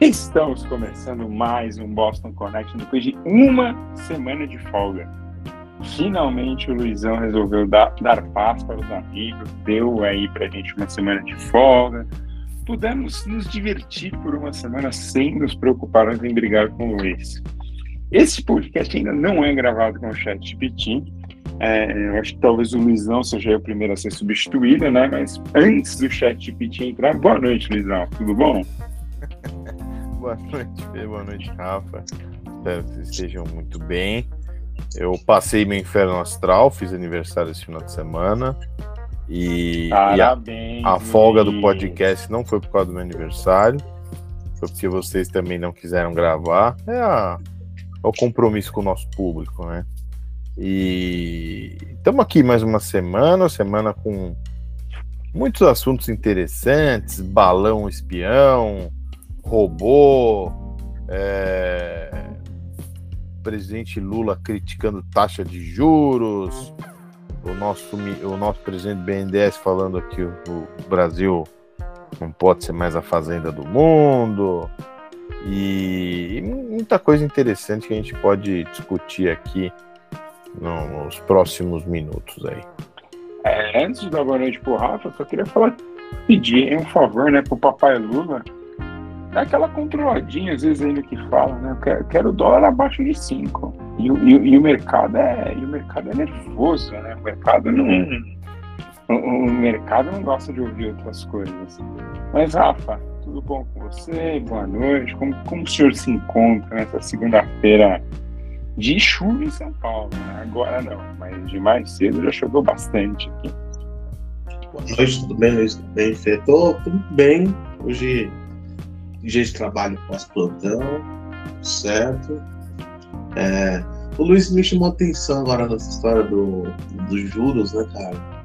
Estamos começando mais um Boston Connection depois de uma semana de folga. Finalmente o Luizão resolveu dar, dar paz para os amigos, deu aí pra gente uma semana de folga. Pudemos nos divertir por uma semana sem nos preocuparmos em brigar com o Luiz. Esse podcast ainda não é gravado com o chat GPT. É, eu acho que talvez o Luizão seja o primeiro a ser substituído, né? Mas antes do chat GPT entrar, boa noite, Luizão. Tudo bom? Boa noite, Fê. Boa noite, Rafa. Espero que vocês estejam muito bem. Eu passei meu inferno astral, fiz aniversário esse final de semana. E, Parabéns, e a, a folga do podcast não foi por causa do meu aniversário, foi porque vocês também não quiseram gravar. É, a, é o compromisso com o nosso público, né? E estamos aqui mais uma semana, semana com muitos assuntos interessantes, balão espião, robô, é, presidente Lula criticando taxa de juros, o nosso, o nosso presidente BNDES falando que o, o Brasil não pode ser mais a fazenda do mundo, e, e muita coisa interessante que a gente pode discutir aqui nos próximos minutos aí. É, antes de dar boa noite pro Rafa, eu só queria falar, pedir um favor, né, pro papai Lula dá aquela controladinha, às vezes, ainda que fala, né? Eu quero, dólar abaixo de 5. E, e, e, o mercado é, o mercado é nervoso, né? O mercado não. O, o, mercado não gosta de ouvir outras coisas. Mas, Rafa, tudo bom com você? Boa noite. Como, como o senhor se encontra nessa segunda-feira de chuva em São Paulo? Né? Agora não, mas de mais cedo já choveu bastante aqui. Boa noite, tudo bem, Luiz? Tudo bem, Fê? Tô, tudo bem. Hoje dia de trabalho pós-plantão, certo? É, o Luiz me chamou a atenção agora nessa história do, dos juros, né, cara?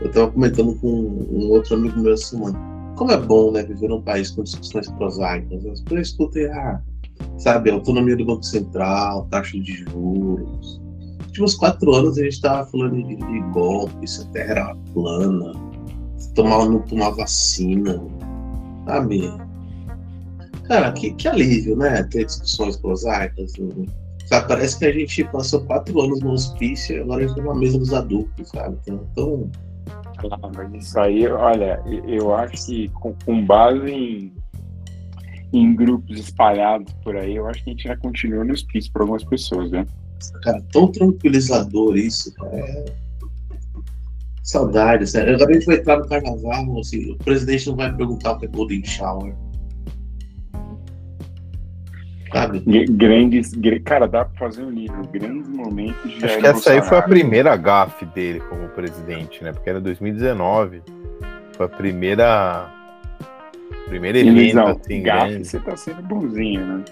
Eu tava comentando com um outro amigo meu essa semana. Como é bom, né, viver num país com discussões prosaicas. As pessoas escutam, ah, sabe, autonomia do Banco Central, taxa de juros. Nos últimos quatro anos a gente tava falando de, de golpe, se a terra era plana, tomar, não tomar vacina, sabe? Cara, que, que alívio, né? Ter discussões prosaicas. Né? Sabe, parece que a gente passou quatro anos no hospício e agora a gente tá na mesa dos adultos, sabe? Então. então... Ah, mas isso aí, olha, eu acho que com, com base em, em grupos espalhados por aí, eu acho que a gente já continua no hospício para algumas pessoas, né? Cara, tão tranquilizador isso, cara. É... Saudades, sério. Agora a gente vai entrar no carnaval, assim, o presidente não vai perguntar o que é Golden Shower Sabe? Grandes, cara, dá pra fazer um livro, grandes momentos de Acho que essa aí foi a primeira gafe dele como presidente, né? Porque era 2019. Foi a primeira. Primeira evento, assim, gafe, você tá sendo bonzinho, né?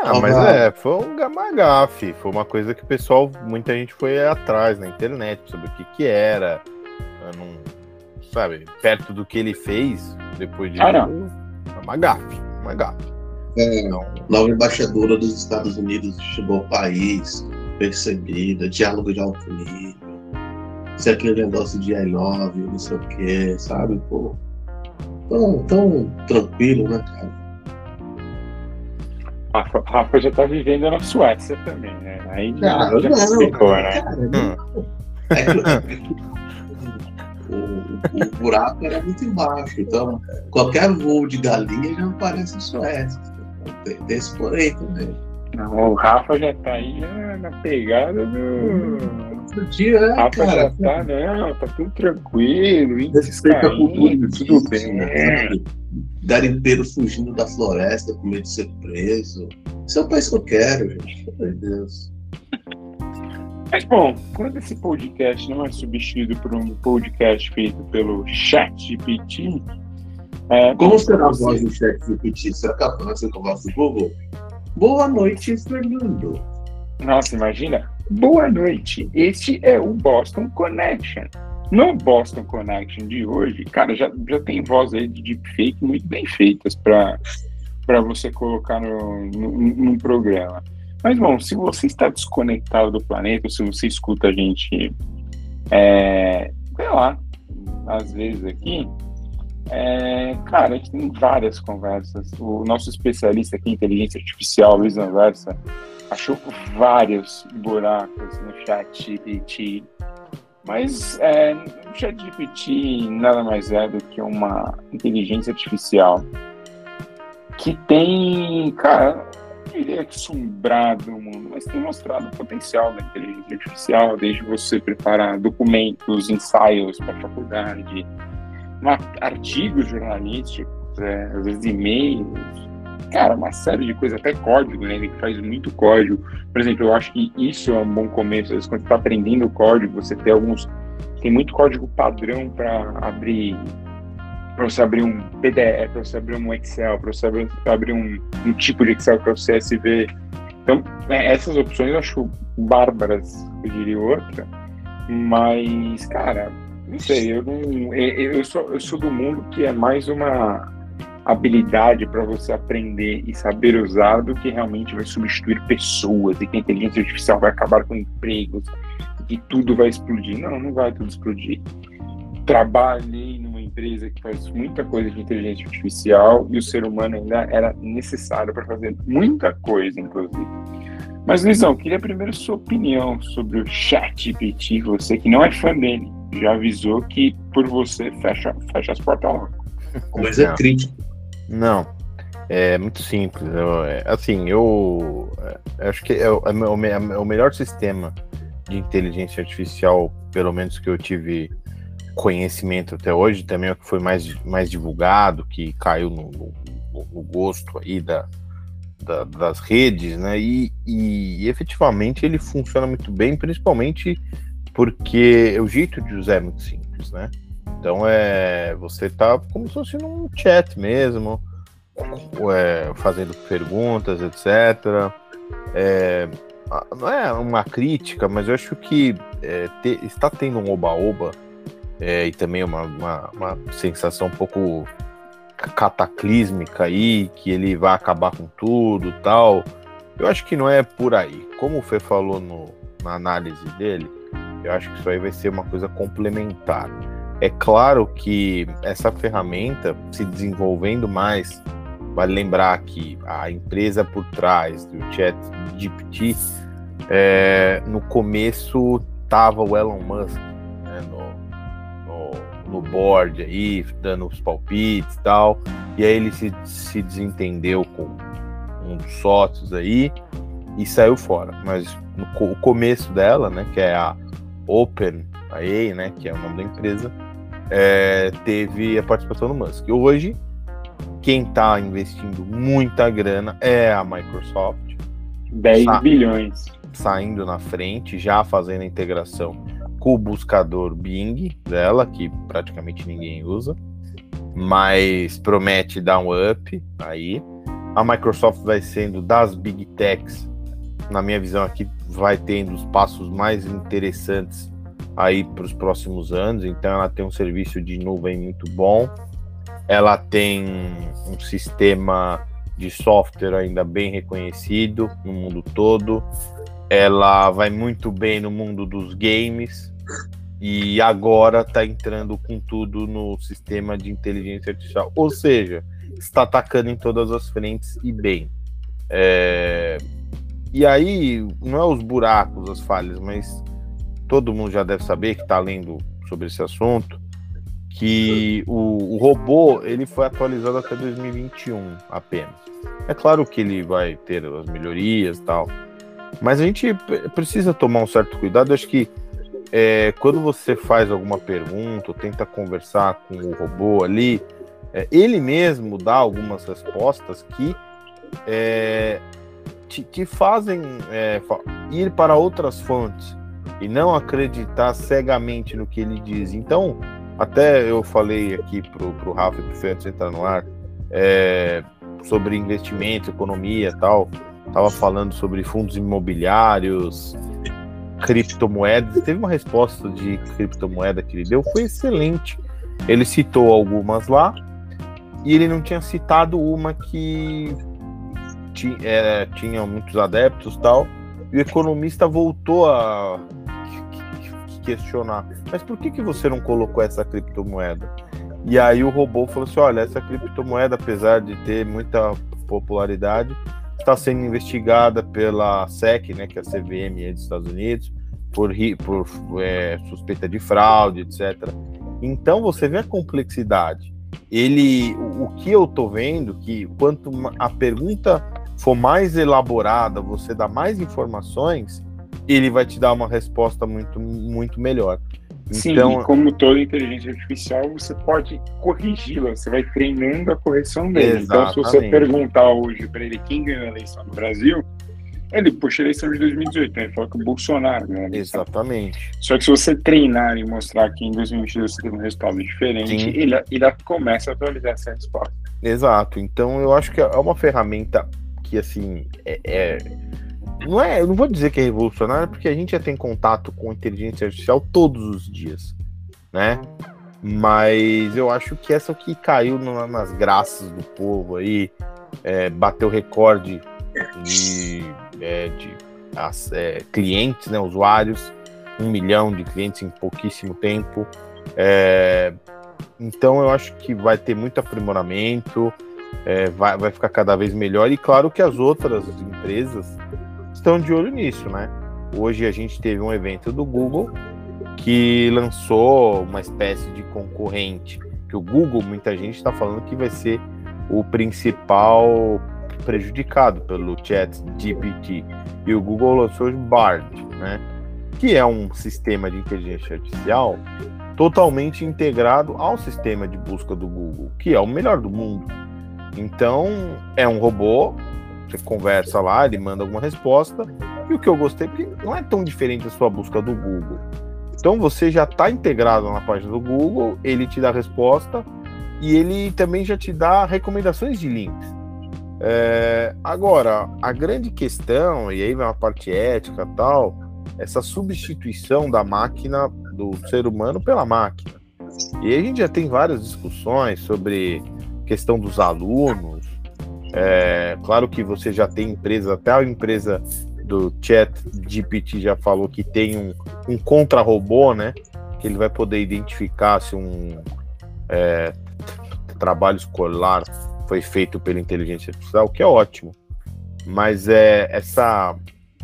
Ah, mas é, foi uma gafe, foi uma coisa que o pessoal, muita gente foi atrás na internet sobre o que que era, não, sabe, perto do que ele fez depois de ah, não. uma gafe, uma gafe. É, nova embaixadora dos Estados Unidos chegou ao país, percebida, diálogo de alto nível, se aquele negócio de I love, não sei o que, sabe? Pô, tão, tão tranquilo, né, cara? Rafa, Rafa já tá vivendo na Suécia também, né? Aí já, já não, explicou, né? Cara, não. É que, o, o, buraco era muito embaixo, então qualquer voo de galinha já aparece em Suécia. Tem, tem esse porém também. Não, o Rafa já tá aí já na pegada do. Outro dia, né, Rafa cara, já tá, não, tá tudo tranquilo, respeita a cultura, tudo bem. Né? Garimpeiro fugindo da floresta com medo de ser preso. Isso é o país que eu quero, gente. Meu Deus. Mas bom, quando esse podcast não é substituído por um podcast feito pelo ChatGPT, é, Como será a voz do chat repetir? Será que ser com a voz do Google? Boa noite, Fernando. Nossa, imagina. Boa noite. Este é o Boston Connection. No Boston Connection de hoje, cara, já, já tem voz aí de deepfake muito bem feitas para você colocar no, no, no programa. Mas, bom, se você está desconectado do planeta, se você escuta a gente, é, sei lá, às vezes aqui, É, cara, a gente tem várias conversas. O nosso especialista aqui em inteligência artificial, Luiz Anversa, achou vários buracos no chat GPT. Mas é, o chat GPT nada mais é do que uma inteligência artificial que tem, cara, diria que assombrado o mundo, mas tem mostrado o potencial da inteligência artificial, desde você preparar documentos, ensaios para a faculdade, artigos jornalísticos, é, às vezes e-mails, cara, uma série de coisas, até código, né? Ele faz muito código. Por exemplo, eu acho que isso é um bom começo. Às vezes, quando você está aprendendo código, você tem alguns. Tem muito código padrão para abrir para você abrir um PDF, para você abrir um Excel, para você abrir, abrir um, um, tipo de Excel para o CSV. Então, é, essas opções eu acho bárbaras, eu diria outra. Mas, cara, não sei, eu não. Eu, sou, eu sou do mundo que é mais uma habilidade para você aprender e saber usar do que realmente vai substituir pessoas e que a inteligência artificial vai acabar com empregos e tudo vai explodir. Não, não vai tudo explodir. Trabalhei numa empresa que faz muita coisa de inteligência artificial e o ser humano ainda era necessário para fazer muita coisa, inclusive. Mas, Luizão, queria primeiro sua opinião sobre o ChatGPT, você que não é fã dele, já avisou que por você fecha, fecha as portas logo. Mas é crítico. Não, é muito simples. Eu, é, assim, eu, é, acho que é o, é o, é o melhor sistema de inteligência artificial, pelo menos que eu tive conhecimento até hoje, também é o que foi mais, mais divulgado, que caiu no, no, no gosto aí da, da, das redes, né? E, e, efetivamente ele funciona muito bem, principalmente porque o jeito de usar é muito simples, né? Então é você tá como se fosse num chat mesmo, é, fazendo perguntas, etc. É, não é uma crítica, mas eu acho que é, te, está tendo um oba-oba é, e também uma, uma, uma, sensação um pouco cataclísmica aí, que ele vai acabar com tudo tal. Eu acho que não é por aí. Como o Fê falou no, na análise dele, eu acho que isso aí vai ser uma coisa complementar. É claro que essa ferramenta se desenvolvendo mais, vale lembrar que a empresa por trás do Chat GPT, é, no começo tava o Elon Musk né, no, no, no, board aí, dando os palpites e tal, e aí ele se, se desentendeu com um dos sócios aí e saiu fora. Mas no, o começo dela, né, que é a Open AI, né, que é o nome da empresa, é, teve a participação do Musk. Hoje, quem está investindo muita grana é a Microsoft. 10 sa bilhões. Saindo na frente, já fazendo a integração com o buscador Bing dela, que praticamente ninguém usa, mas promete dar um up aí. A Microsoft vai sendo das Big Techs, na minha visão aqui, vai tendo os passos mais interessantes aí para os próximos anos. Então ela tem um serviço de nuvem muito bom. Ela tem um sistema de software ainda bem reconhecido no mundo todo. Ela vai muito bem no mundo dos games e agora está entrando com tudo no sistema de inteligência artificial. Ou seja, está atacando em todas as frentes e bem. É... E aí, não é os buracos, as falhas, mas todo mundo já deve saber que está lendo sobre esse assunto, que o, o, robô ele foi atualizado até 2021 apenas. É claro que ele vai ter as melhorias e tal, mas a gente precisa tomar um certo cuidado. Eu acho que é, quando você faz alguma pergunta ou tenta conversar com o robô ali, é, ele mesmo dá algumas respostas que é, te, te, fazem é, ir para outras fontes e não acreditar cegamente no que ele diz. Então, até eu falei aqui pro, pro Rafa e pro de entrar no ar é, sobre investimento, economia e tal. Tava falando sobre fundos imobiliários, criptomoedas. Teve uma resposta de criptomoeda que ele deu, foi excelente. Ele citou algumas lá e ele não tinha citado uma que é, tinha muitos adeptos tal. E o economista voltou a questionar, mas por que, que você não colocou essa criptomoeda? E aí o robô falou assim: olha, essa criptomoeda, apesar de ter muita popularidade, está sendo investigada pela SEC, né, que é a CVM dos Estados Unidos, por, por é, suspeita de fraude, etc. Então você vê a complexidade. Ele, o que eu tô vendo, que quanto a pergunta for mais elaborada, você dá mais informações, ele vai te dar uma resposta muito, muito melhor. Sim, então, como toda inteligência artificial, você pode corrigi-la, você vai treinando a correção dele. Exatamente. Então, se você perguntar hoje para ele quem ganhou a eleição no Brasil, ele puxa a eleição de 2018, né? ele fala que o Bolsonaro ganhou eleição. Exatamente. Só que se você treinar e mostrar que em 2022 você teve um resultado diferente, ele, ele começa a atualizar essa resposta. Exato. Então, eu acho que é uma ferramenta que, assim, é, é não é, eu não vou dizer que é revolucionário, porque a gente já tem contato com inteligência artificial todos os dias, né? Mas eu acho que essa que caiu nas graças do povo aí, é, bateu recorde de, é, de as, é, clientes, né, usuários, um milhão de clientes em pouquíssimo tempo. É, então eu acho que vai ter muito aprimoramento, é, vai, vai ficar cada vez melhor. E claro que as outras empresas estão de olho nisso, né? Hoje a gente teve um evento do Google que lançou uma espécie de concorrente. Que o Google, muita gente está falando que vai ser o principal prejudicado pelo Chat GPT. E o Google lançou o Bard, né? Que é um sistema de inteligência artificial totalmente integrado ao sistema de busca do Google, que é o melhor do mundo. Então, é um robô você conversa lá, ele manda alguma resposta. E o que eu gostei, porque não é tão diferente da sua busca do Google. Então você já está integrado na página do Google, ele te dá a resposta e ele também já te dá recomendações de links. É, agora, a grande questão, e aí vem a parte ética tal, essa substituição da máquina, do ser humano pela máquina. E aí a gente já tem várias discussões sobre questão dos alunos, é, claro que você já tem empresas, até a empresa do Chat GPT já falou que tem um, um contra-robô, né? Que ele vai poder identificar se um é, trabalho escolar foi feito pela inteligência artificial, que é ótimo. Mas é essa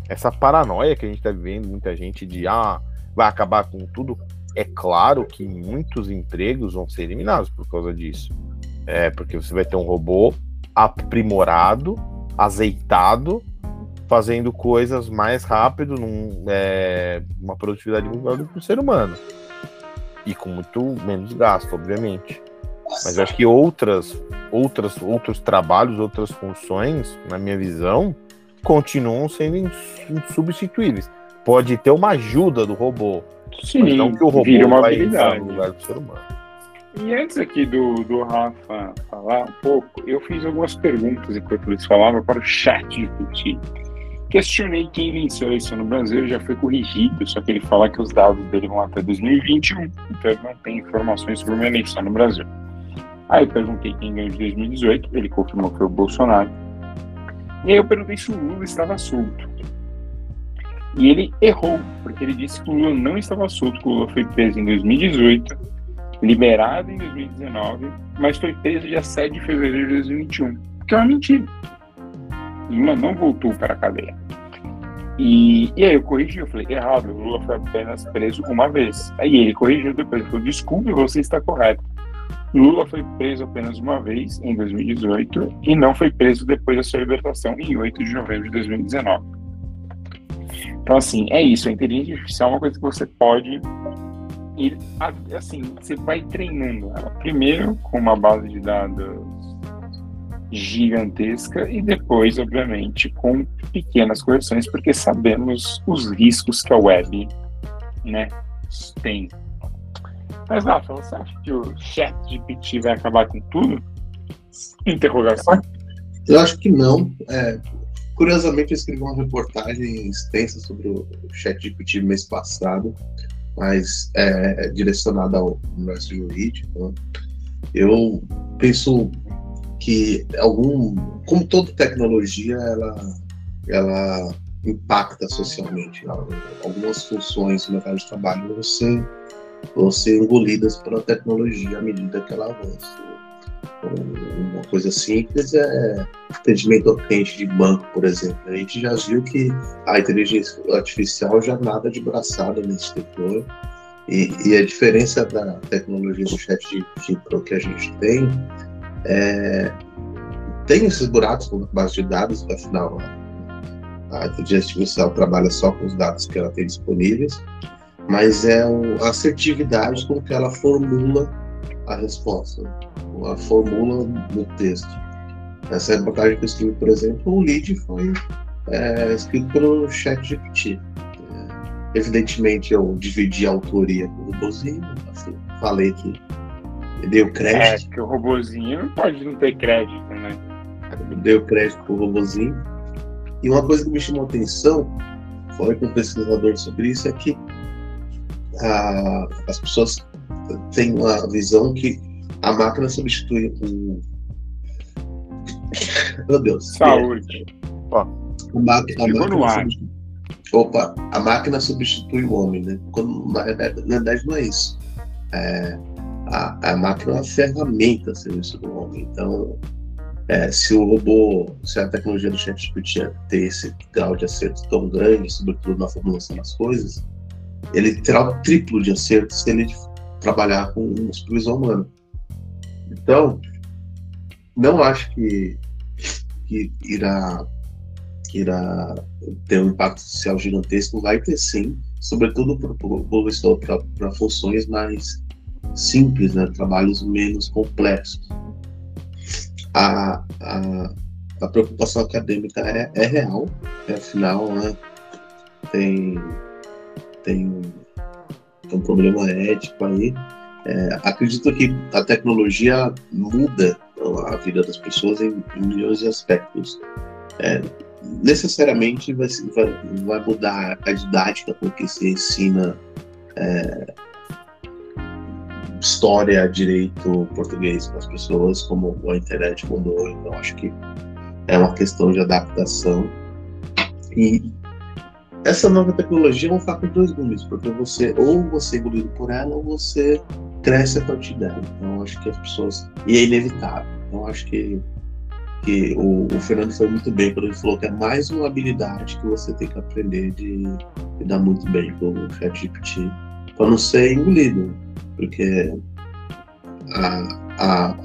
essa paranoia que a gente está vivendo, muita gente de ah, vai acabar com tudo. É claro que muitos empregos vão ser eliminados por causa disso. É, porque você vai ter um robô aprimorado, azeitado, fazendo coisas mais rápido, num, é, uma produtividade muito maior do que o ser humano. E com muito menos gasto, obviamente. Mas eu acho que outras, outras, outros trabalhos, outras funções, na minha visão, continuam sendo insubstituíveis. Pode ter uma ajuda do robô, Sim, mas não que o robô vai estar no lugar do ser humano. E antes aqui do, do Rafa falar um pouco, eu fiz algumas perguntas enquanto eles falavam para o chat GPT. Questionei quem venceu a eleição no Brasil, já foi corrigido, só que ele fala que os dados dele vão até 2021, então ele não tem informações sobre uma eleição no Brasil. Aí eu perguntei quem ganhou de 2018, ele confirmou que foi o Bolsonaro. E aí eu perguntei se o Lula estava solto. E ele errou, porque ele disse que o Lula não estava solto, que o Lula foi preso em 2018 liberado em 2019, mas foi preso dia 7 de fevereiro de 2021, que é uma mentira. Lula não voltou para a cadeia. E, e aí eu corrigi, eu falei, errado, Lula foi apenas preso uma vez. Aí ele corrigiu depois, falou, desculpe, você está correto. Lula foi preso apenas uma vez, em 2018, e não foi preso depois da sua libertação, em 8 de novembro de 2019. Então, assim, é isso. A inteligência artificial é uma coisa que você pode e assim, você vai treinando ela. Primeiro com uma base de dados gigantesca e depois, obviamente, com pequenas correções, porque sabemos os riscos que a web né, tem. Mas, Rafa, você acha que o chat GPT vai acabar com tudo? Interrogação. Eu acho que não. É, curiosamente, eu escrevi uma reportagem extensa sobre o chat GPT mês passado mais é, direcionada ao Brasil Read. Né? Eu penso que algum, como toda tecnologia, ela, ela impacta socialmente. Algumas funções no mercado de trabalho vão ser vão ser engolidas pela tecnologia à medida que ela avança. Uma coisa simples é atendimento ao cliente de banco, por exemplo. A gente já viu que a inteligência artificial já nada de braçada nesse setor. E, e a diferença da tecnologia do chat de Pro que a gente tem é, tem esses buracos com base de dados, afinal a inteligência artificial trabalha só com os dados que ela tem disponíveis, mas é a assertividade com que ela formula a resposta, a formula no texto. Essa reportagem que eu escrevi, por exemplo, o lead foi é, escrito pelo chat GPT. É, evidentemente, eu dividi a autoria com o robozinho, assim, falei que deu crédito. É, que o robozinho não pode não ter crédito, né? Deu crédito pro robozinho. E uma coisa que me chamou a atenção, falei com um pesquisador sobre isso, é que a, as pessoas têm uma visão que a máquina substitui o. Meu Deus. Saúde. Ó, a, máquina, a máquina substitui... Opa, a máquina substitui o homem, né? Quando, na, verdade, na verdade não é isso. É, a, a máquina é uma ferramenta a serviço do homem. Então, é, se o robô, se a tecnologia do ChatGPT ter esse grau de acerto tão grande, sobretudo na formulação das coisas, ele terá o triplo de acerto se ele trabalhar com supervisão humana. Então, não acho que, que irá, irá ter um impacto social gigantesco, vai ter sim, sobretudo para funções mais simples, né, trabalhos menos complexos. A, a, a preocupação acadêmica é, é real, é, afinal, né, tem, tem um problema ético aí. É, acredito que a tecnologia muda a vida das pessoas em, em milhões de aspectos. É, necessariamente vai, vai, vai, mudar a didática com que se ensina é, história, direito, português para as pessoas, como a internet mudou. Então, acho que é uma questão de adaptação. E essa nova tecnologia é um fato de dois gumes, porque você ou você é engolido por ela ou você cresce a partir dela. Então acho que as pessoas e é inevitável. Então acho que que o, o, Fernando foi muito bem quando ele falou que é mais uma habilidade que você tem que aprender de lidar muito bem com o ChatGPT para não ser engolido, porque a, a,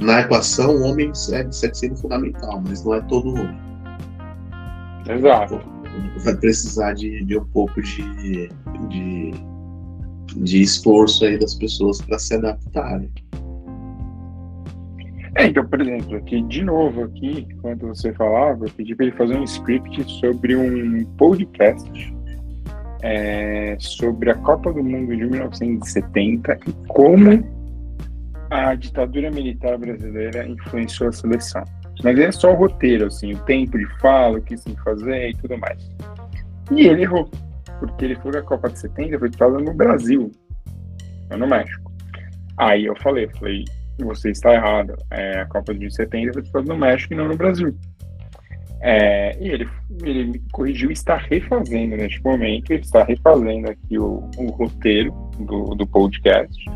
na equação o homem segue, segue sendo fundamental, mas não é todo homem. Exato vai precisar de, de um pouco de, de, de esforço aí das pessoas para se adaptarem. É, então, por exemplo, aqui de novo, aqui, enquanto você falava, eu pedi para ele fazer um script sobre um podcast é, sobre a Copa do Mundo de 1970 e como a ditadura militar brasileira influenciou a seleção. Mas é só o roteiro, assim, o tempo de fala, o que que fazer e tudo mais. E ele errou, porque ele foi que a Copa de 70 foi disputada no Brasil, não no México. Aí eu falei, falei, você está errado, é, a Copa de 70 foi disputada no México e não no Brasil. É, e ele, ele me corrigiu está refazendo neste momento, ele está refazendo aqui o, o roteiro do, do podcast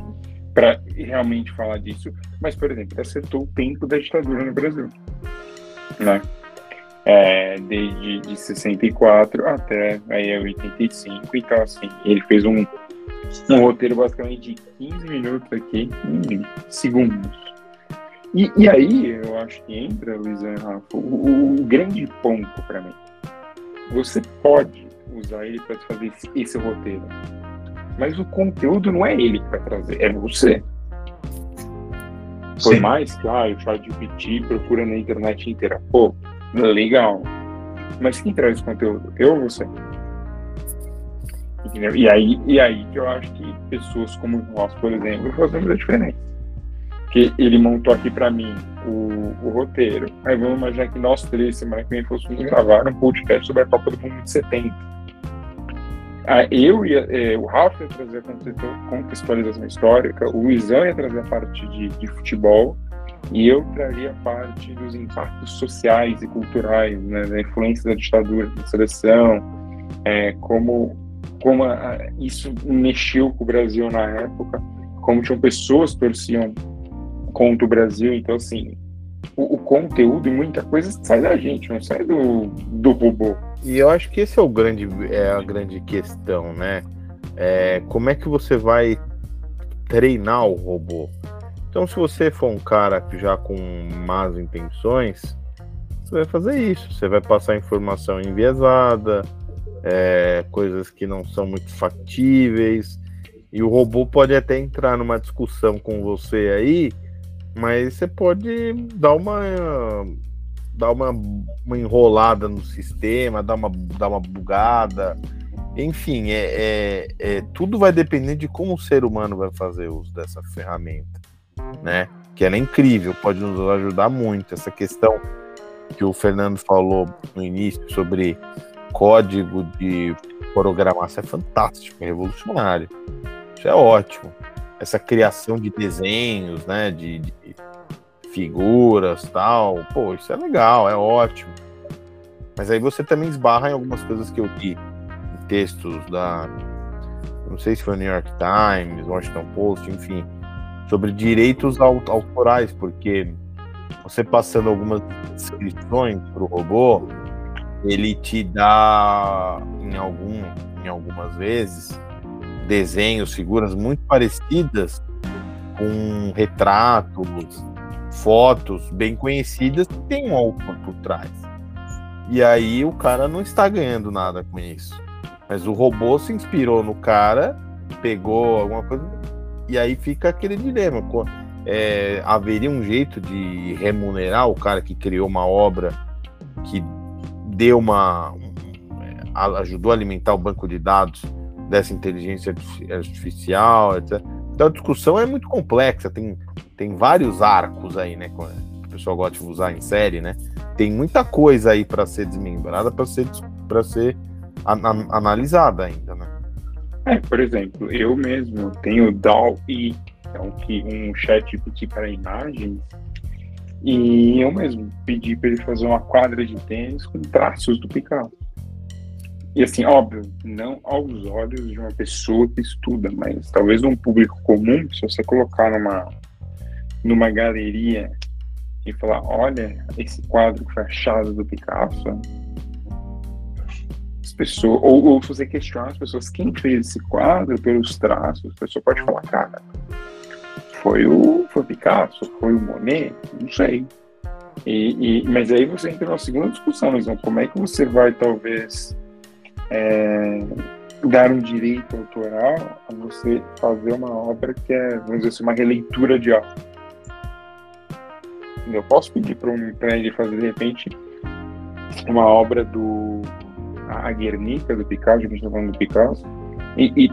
para realmente falar disso, mas, por exemplo, acertou o tempo da ditadura no Brasil, né? É, desde de 64 até aí 85, então assim, ele fez um, um roteiro basicamente de 15 minutos aqui, em segundos. E, e aí eu acho que entra, Luizão e Rafa, o, o grande ponto para mim. Você pode usar ele para fazer esse, esse roteiro, mas o conteúdo não é ele que vai trazer, é você. Por Sim. mais que ah, o chat GPT procura na internet inteira. Pô, legal. Mas quem traz o conteúdo? Eu ou você? Entendeu? E aí, e aí que eu acho que pessoas como nós, por exemplo, fazemos a diferença. Que ele montou aqui para mim o, o, roteiro. Aí vamos imaginar que nós três, semana que vem, fôssemos gravar um podcast sobre a Copa do Mundo de 70 ah, eu ia, é, o Ralf ia trazer a contextualização histórica, o Luizão ia trazer a parte de, de futebol e eu traria a parte dos impactos sociais e culturais, né, da influência da ditadura na seleção, é, como como a, isso mexeu com o Brasil na época, como tinham pessoas que torciam contra o Brasil. Então, assim, o, o, conteúdo e muita coisa sai da gente, não sai do, do robô. E eu acho que esse é o grande, é a grande questão, né? É, como é que você vai treinar o robô? Então, se você for um cara já com más intenções, você vai fazer isso. Você vai passar informação enviesada, é, coisas que não são muito factíveis. E o robô pode até entrar numa discussão com você aí, mas você pode dar uma dar uma, uma enrolada no sistema, dar uma, dar uma bugada. Enfim, é, é, é, tudo vai depender de como o ser humano vai fazer uso dessa ferramenta, né? Que ela é incrível, pode nos ajudar muito. Essa questão que o Fernando falou no início sobre código de programação é fantástico, é revolucionário. Isso é ótimo. Essa criação de desenhos, né? De, de figuras tal. Pô, isso é legal, é ótimo. Mas aí você também esbarra em algumas coisas que eu li em textos da. Não sei se foi New York Times, Washington Post, enfim, sobre direitos autorais, porque você passando algumas descrições para o robô, ele te dá em algum, em algumas vezes desenhos, figuras muito parecidas com retratos, fotos bem conhecidas tem um autor por trás. E aí o cara não está ganhando nada com isso. Mas o robô se inspirou no cara, pegou alguma coisa, e aí fica aquele dilema. É, haveria um jeito de remunerar o cara que criou uma obra que deu uma. ajudou a alimentar o banco de dados dessa inteligência artificial, etc. Então a discussão é muito complexa, tem tem vários arcos aí, né? Que o pessoal gosta de usar em série, né? Tem muita coisa aí para ser desmembrada, para ser, pra ser an analisada ainda, né? É, por exemplo, eu mesmo tenho DAL-E, é um, um chat GPT para imagens, e eu mesmo pedi para ele fazer uma quadra de tênis com traços do Picasso. E assim, óbvio, não aos olhos de uma pessoa que estuda, mas talvez um público comum, se você colocar numa numa galeria e falar, olha esse quadro que foi achado do Picasso. As pessoas, ou, ou se você questionar as pessoas, quem fez esse quadro pelos traços, a pessoa pode falar, cara, foi o, foi o Picasso, foi o Monet, não sei. E, e, mas aí você entra numa segunda discussão, então, como é que você vai, talvez, é, dar um direito autoral a você fazer uma obra que é, vamos dizer assim, uma releitura de algo. Eu posso pedir para ele fazer, de repente, uma obra do. A Guernica, do Picasso, a gente está falando do Picasso, e, e,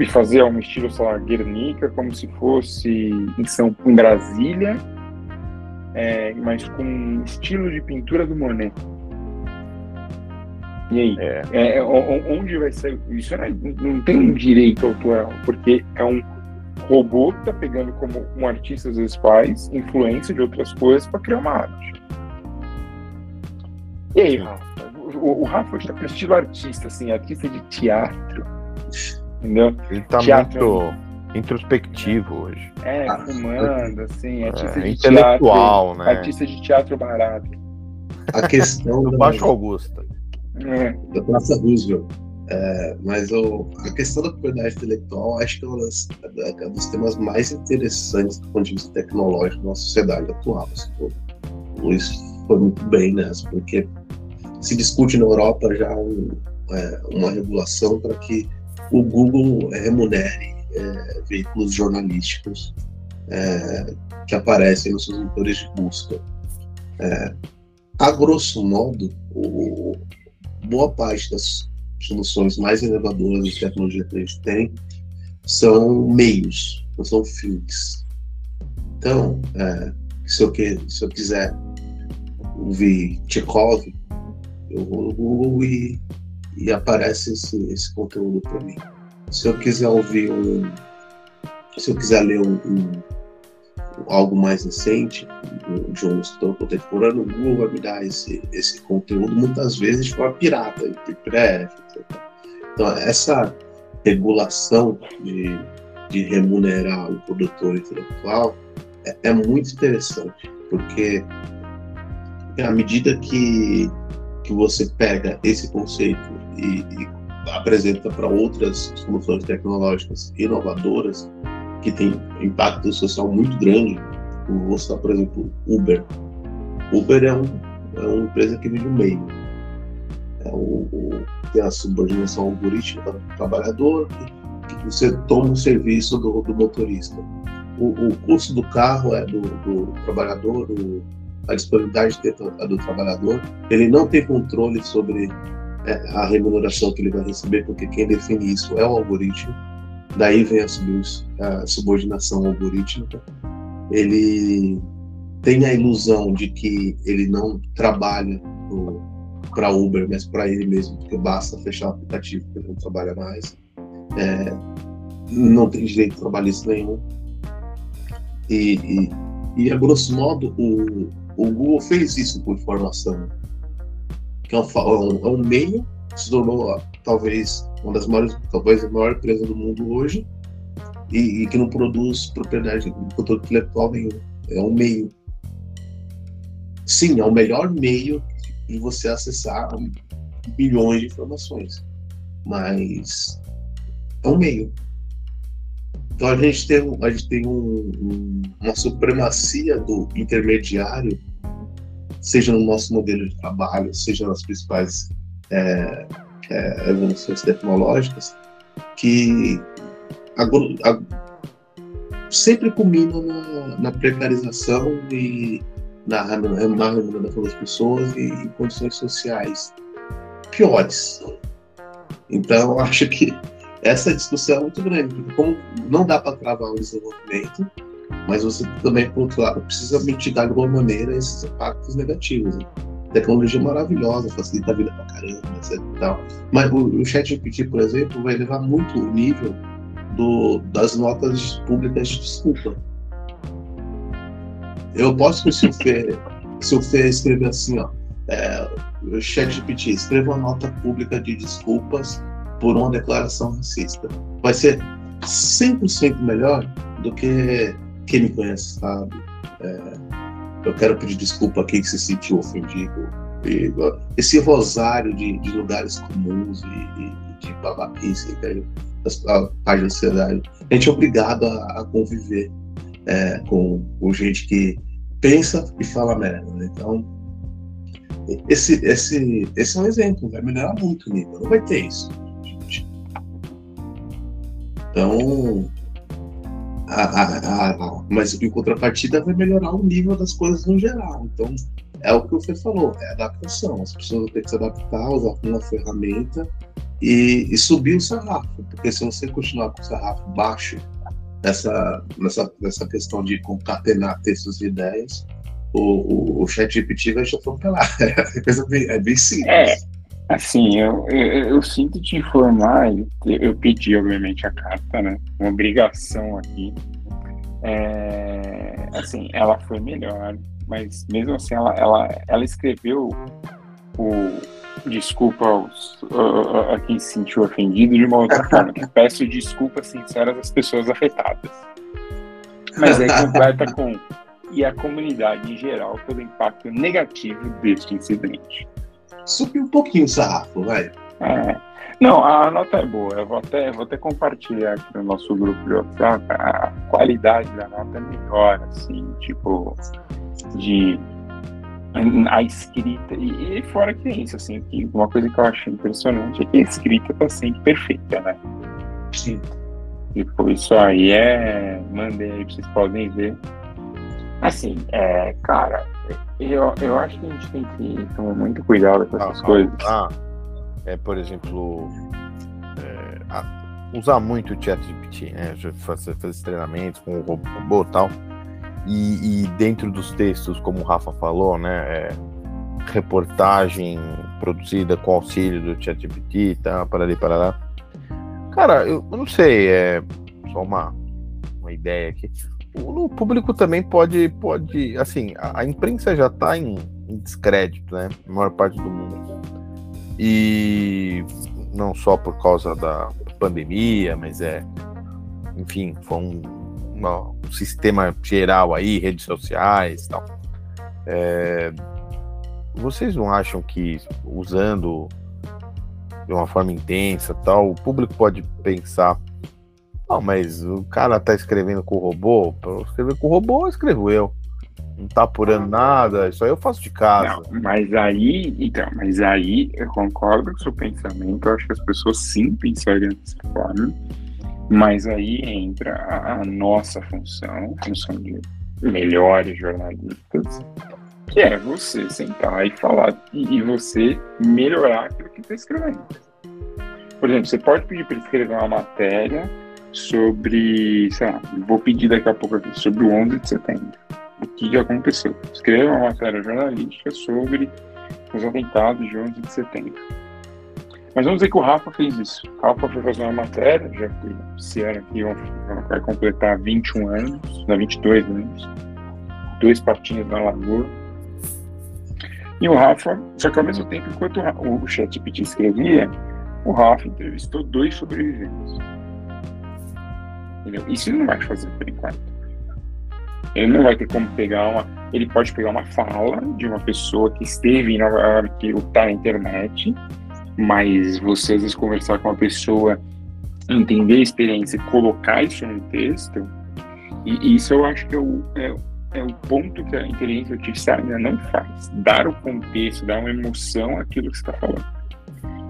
e, fazer um estilo, sei lá, Guernica, como se fosse em, São, em Brasília, é, mas com estilo de pintura do Monet. E aí? É. É, é onde vai ser? Isso não, é, tem um direito autoral, porque é um robô que tá pegando como um artista às vezes faz, influência de outras coisas para criar uma arte. E aí, Rafa? O, o Rafa está com estilo artista, assim, artista de teatro. Entendeu? Ele tá teatro, muito introspectivo hoje. É, ah, fumando, assim, artista é, de intelectual, teatro, né? Artista de teatro barato. A questão do Baixo Augusta. É. Da Praça Roosevelt é, mas o, a questão da propriedade intelectual acho que é um dos, é, dos temas mais interessantes do ponto de vista tecnológico da sociedade atual. Assim, o Luiz foi muito bem nessa, porque se discute na Europa já um, é, uma regulação para que o Google remunere é, veículos jornalísticos é, que aparecem nos seus motores de busca. É, a grosso modo, o, boa parte das soluções mais inovadoras de tecnologia que a gente tem são meios, não são fins. Então, é, se, eu que, se eu quiser ouvir Chekhov, eu vou no Google e, e aparece esse, esse conteúdo para mim. Se eu quiser ouvir um. Se eu quiser ler um, um algo mais recente, de um escritor contemporâneo, o Google vai me dar esse, esse conteúdo muitas vezes de forma pirata, em PDF, etc. Então, essa regulação de, de remunerar o produtor intelectual é, é muito interessante, porque à medida que, que você pega esse conceito e, e apresenta para outras soluções tecnológicas inovadoras, que tem impacto social muito grande, como vou citar, por exemplo, Uber. Uber é, um, é uma empresa que vive no meio. É o, o, tem a subordinação algorítmica do trabalhador, que, que você toma o serviço do, do motorista. O, o, custo do carro é do, do trabalhador, a disponibilidade do trabalhador. Ele não tem controle sobre é, a remuneração que ele vai receber, porque quem define isso é o algoritmo. Daí vem a, subordinação algorítmica. Ele tem a ilusão de que ele não trabalha para Uber, mas para ele mesmo, porque basta fechar o aplicativo ele não trabalha mais. É, não tem direito trabalhista nenhum. E, e, e, a grosso modo, o, o Google fez isso com informação, que é um, é um meio que se tornou talvez uma das maiores, talvez a maior empresa do mundo hoje, e, e que não produz propriedade, controle intelectual nenhum. É um meio. Sim, é o melhor meio de você acessar bilhões de informações, mas é um meio. Então a gente tem, a gente tem um, um, uma supremacia do intermediário, seja no nosso modelo de trabalho, seja nas principais é, é, evoluções tecnológicas, que sempre culmina na, na, precarização e na remuneração das pessoas e em condições sociais piores. Então, acho que essa discussão é muito grande, porque como não dá para travar o desenvolvimento, mas você também, por outro lado, precisa mitigar de alguma maneira esses impactos negativos. Né? Tecnologia maravilhosa, facilita a vida pra caramba, etc. Tal. Mas o, o ChatGPT, por exemplo, vai levar muito o nível do, das notas públicas de desculpa. Eu posso, se o Fê, se o Fê escrever assim, ó, é, o ChatGPT, escreva uma nota pública de desculpas por uma declaração racista. Vai ser 100% melhor do que quem me conhece sabe. É, eu quero pedir desculpa a quem se sentiu ofendido. E, esse rosário de, de lugares comuns e, e de babaquice das páginas da sociedade. A gente é obrigado a, a conviver é, com, com, gente que pensa e fala merda. Né? Então, esse, esse, esse é um exemplo, vai melhorar muito o nível. Não vai ter isso. Então, a, a, mas em contrapartida vai melhorar o nível das coisas no geral. Então, é o que você falou, é adaptação. As pessoas vão ter que se adaptar, usar uma ferramenta e, e subir o sarrafo, porque se você continuar com o sarrafo baixo nessa, nessa, nessa questão de concatenar textos e ideias, o, o, o chat GPT vai te atropelar. É, bem, é bem simples. É, assim, eu, eu, eu, sinto te informar, eu, pedi, obviamente, a carta, né? Uma obrigação aqui. É, assim, ela foi melhor, mas mesmo assim ela, ela, ela escreveu o desculpa aos, a, a, quem se sentiu ofendido de uma outra forma. Peço desculpas sinceras às pessoas afetadas. Mas aí completa com e a comunidade em geral pelo impacto negativo deste incidente. Subiu um pouquinho o sarrafo, vai. É. Não, a nota é boa. Eu vou até, vou até compartilhar aqui no nosso grupo de WhatsApp. A qualidade da nota é melhor, assim, tipo, de a escrita, e, e, fora que é isso, assim, que uma coisa que eu acho impressionante é que a escrita tá sempre perfeita, né? Sim. Tipo, isso aí é. Mandei aí pra vocês podem ver. Assim, é, cara, eu, eu acho que a gente tem que tomar muito cuidado com essas ah, coisas. Ah, é, por exemplo, é, usar muito o chat GPT, né? Fazer, fazer treinamentos com o robô e tal e, e, dentro dos textos, como o Rafa falou, né, é, reportagem produzida com auxílio do ChatGPT, tá, para ali, para lá. Cara, eu, eu, não sei, é só uma, uma ideia aqui. O, público também pode, pode, assim, a, a imprensa já está em, em, descrédito, né, na maior parte do mundo. E não só por causa da pandemia, mas é, enfim, foi um, uma, um sistema geral aí, redes sociais e tal. É, vocês não acham que usando de uma forma intensa tal, o público pode pensar não, mas o cara tá escrevendo com o robô, para escrever com o robô, escrevo eu. Não tá apurando nada, isso aí eu faço de casa. Não, mas aí, então, mas aí eu concordo com o seu pensamento, eu acho que as pessoas sim pensariam dessa forma, mas aí entra a, a nossa função, a função de melhores jornalistas, que é você sentar e falar e, e você melhorar aquilo que está escrevendo. Por exemplo, você pode pedir para ele escrever uma matéria sobre, sei lá, vou pedir daqui a pouco aqui, sobre o 11 de setembro. O que, que aconteceu? Escreva uma matéria jornalística sobre os atentados de 11 de setembro. Mas vamos dizer que o Rafa fez isso. O Rafa foi fazer uma matéria, já que esse ano aqui vai completar 21 anos, não, 22 anos, dois patinhos na Lagoa. E o Rafa, só que ao mesmo tempo, enquanto o ChatGPT escrevia, o Rafa entrevistou dois sobreviventes. Entendeu? Isso ele não vai fazer por enquanto. Ele não vai ter como pegar uma. Ele pode pegar uma fala de uma pessoa que esteve em Nova York, que está na internet, mas você às vezes conversar com uma pessoa, entender a experiência e colocar isso no texto, e isso eu acho que é o, é, é o ponto que a inteligência artificial ainda não faz. Dar o contexto, dar uma emoção àquilo que você está falando.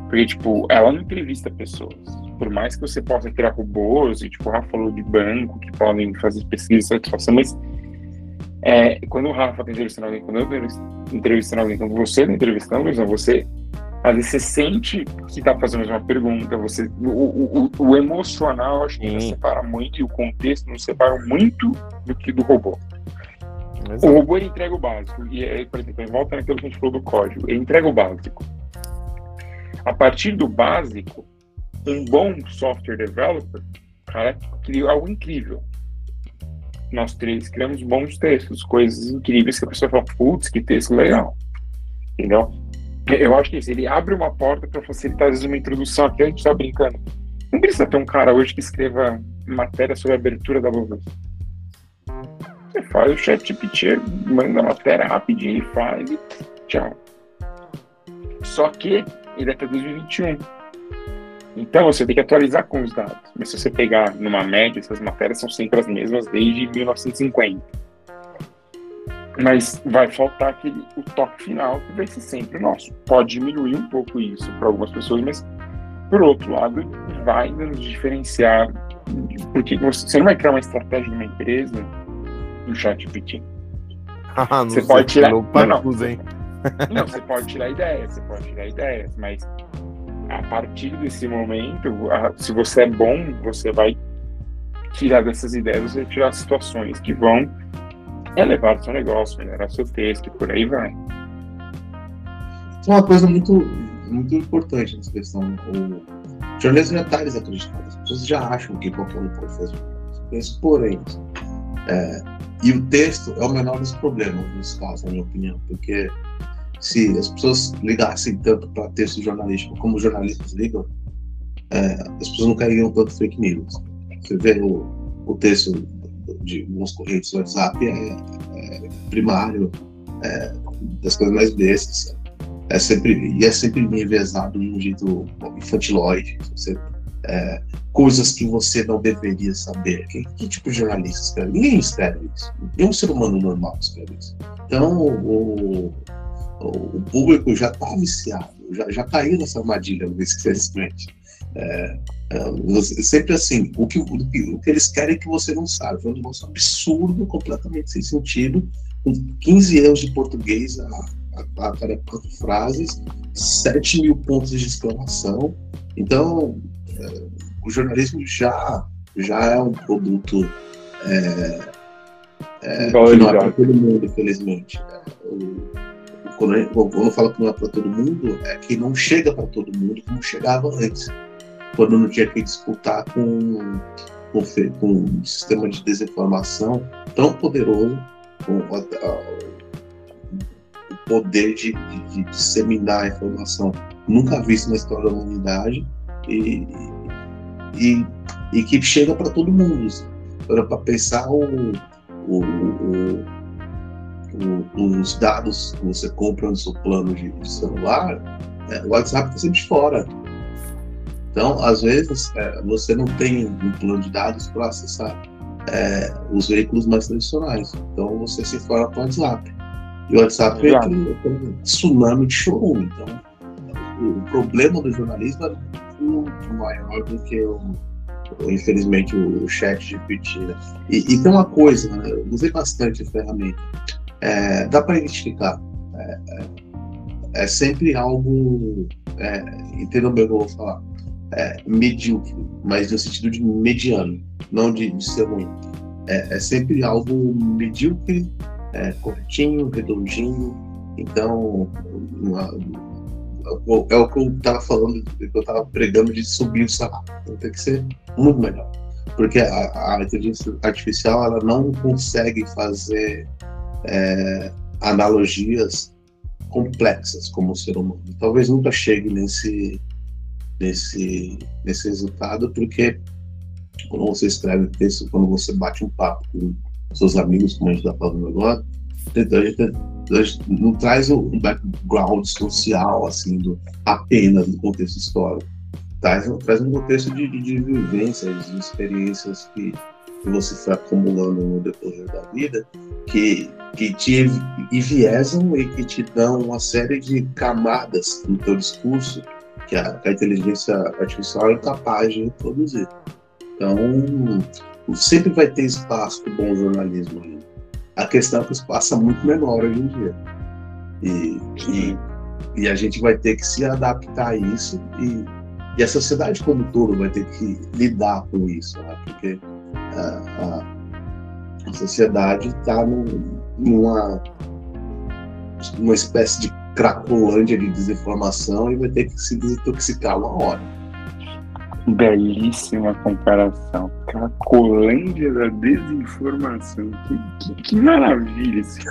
Porque, tipo, ela não entrevista pessoas por mais que você possa criar robôs, e tipo, o Rafa falou de banco, que podem fazer pesquisa de satisfação, mas é, quando o Rafa está entrevistando alguém, quando eu estou entrevistando alguém, quando você está entrevistando, você às vezes você sente que está fazendo uma pergunta, você, o, o, o emocional acho que separa muito e o contexto não separa muito do que do robô. Exato. O robô entrega o básico, e é, por exemplo, volta naquilo que a gente falou do código, ele entrega o básico. A partir do básico, um bom software developer, cara, cria algo incrível. Nós três criamos bons textos, coisas incríveis que a pessoa fala, putz, que texto legal. Entendeu? Eu acho que isso, ele abre uma porta para facilitar, às vezes, uma introdução aqui, a gente está brincando. Não precisa ter um cara hoje que escreva matéria sobre a abertura da Luvas. Você faz o chat GPT, manda a matéria rapidinho, faz e tchau. Só que ele é até 2021. Então, você tem que atualizar com os dados. Mas se você pegar numa média, essas matérias são sempre as mesmas desde 1950. Mas vai faltar aquele, o toque final, que vai ser sempre nosso. Pode diminuir um pouco isso para algumas pessoas, mas, por outro lado, vai nos diferenciar. Porque você, não vai criar uma estratégia de uma empresa no chat GPT. Ah, você pode tirar. Não, não, não, não, você pode tirar ideias, você pode tirar ideias, mas a partir desse momento, se você é bom, você vai tirar dessas ideias, você vai tirar situações que vão elevar seu negócio, melhorar seu texto e por aí vai. Tem uma coisa muito, muito importante nessa questão. O jornalismo já está desacreditado. As pessoas já acham que qualquer um pode fazer isso. Porém, é, e o texto é o menor dos problemas nesse caso, na minha opinião, porque se as pessoas ligassem tanto para texto jornalístico como os jornalistas ligam, é, as pessoas não cairiam tanto fake news. Você vê o, o texto de algumas correntes do WhatsApp é, é primário, é, das coisas mais bestas. É sempre, e é sempre enviesado de um jeito infantilóide. Você, é, coisas que você não deveria saber. Que, que tipo de jornalista escreve? Ninguém escreve isso. Nenhum ser humano normal escreve isso. Então, o, o público já está viciado, já, já caiu nessa armadilha, infelizmente. É, é, sempre assim, o que, o, que, o que eles querem é que você não sabe. Foi um negócio absurdo, completamente sem sentido, com 15 erros de português a, a, a cada quatro frases, 7 mil pontos de exclamação. Então, é, o jornalismo já, já é um produto é, é, que não é para todo mundo, infelizmente. É, o, quando eu, quando eu falo que não é para todo mundo, é que não chega para todo mundo como chegava antes, quando não tinha que disputar com, com, com um sistema de desinformação tão poderoso, com a, a, poder de, de, de, disseminar a informação nunca visto na história da humanidade e, e, e que chega para todo mundo. Assim. Para pensar o, o, o, os dados que você compra no seu plano de, de celular, é, o WhatsApp está sempre fora. Então, às vezes, é, você não tem um plano de dados para acessar é, os veículos mais tradicionais. Então, você se fora para o WhatsApp. E o WhatsApp é aquele, aquele tsunami de showroom. Então, o, o, problema do jornalismo é muito maior do que o, infelizmente, o, o chat de PT. Né? E, e, tem uma coisa, né? eu usei bastante a ferramenta. É, dá para identificar. É, é, é, sempre algo, é, entendam bem o que eu vou falar, é, medíocre, mas no sentido de mediano, não de, de ser ruim. É, é, sempre algo medíocre, é, corretinho, redondinho. Então, uma, é o que eu estava falando, que eu estava pregando de subir o salário. Então, tem que ser muito melhor. Porque a, a inteligência artificial ela não consegue fazer é, analogias complexas como o ser humano. Talvez nunca chegue nesse, nesse, nesse resultado, porque quando você escreve texto, quando você bate um papo com seus amigos, como a gente está falando agora, não traz um background social, assim, do, apenas do contexto histórico. Traz, traz um contexto de, de, de vivências, de experiências que, que você foi acumulando no decorrer da vida, que, que te enviesam e que te dão uma série de camadas no teu discurso que a, que a inteligência artificial é capaz de produzir. Então, sempre vai ter espaço para o bom jornalismo ainda. A questão é que o espaço é muito menor hoje em dia. E, e, e, a gente vai ter que se adaptar a isso e, e a sociedade como um todo vai ter que lidar com isso, né? porque a, a, a sociedade está num, numa uma espécie de cracolândia de desinformação e vai ter que se desintoxicar uma hora. Belíssima comparação. Cracolândia da desinformação. Que, que, que maravilha isso.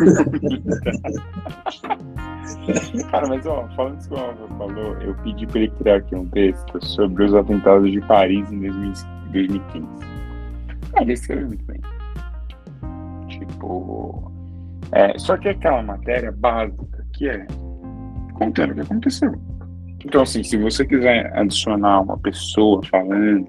Cara, mas ó, falando isso que o Alva falou, eu pedi para ele criar aqui um texto sobre os atentados de Paris em 2015. Ah, ele escreveu muito bem. Tipo. É, só que aquela matéria básica que é contando o que aconteceu. Então, assim, se você quiser adicionar uma pessoa falando,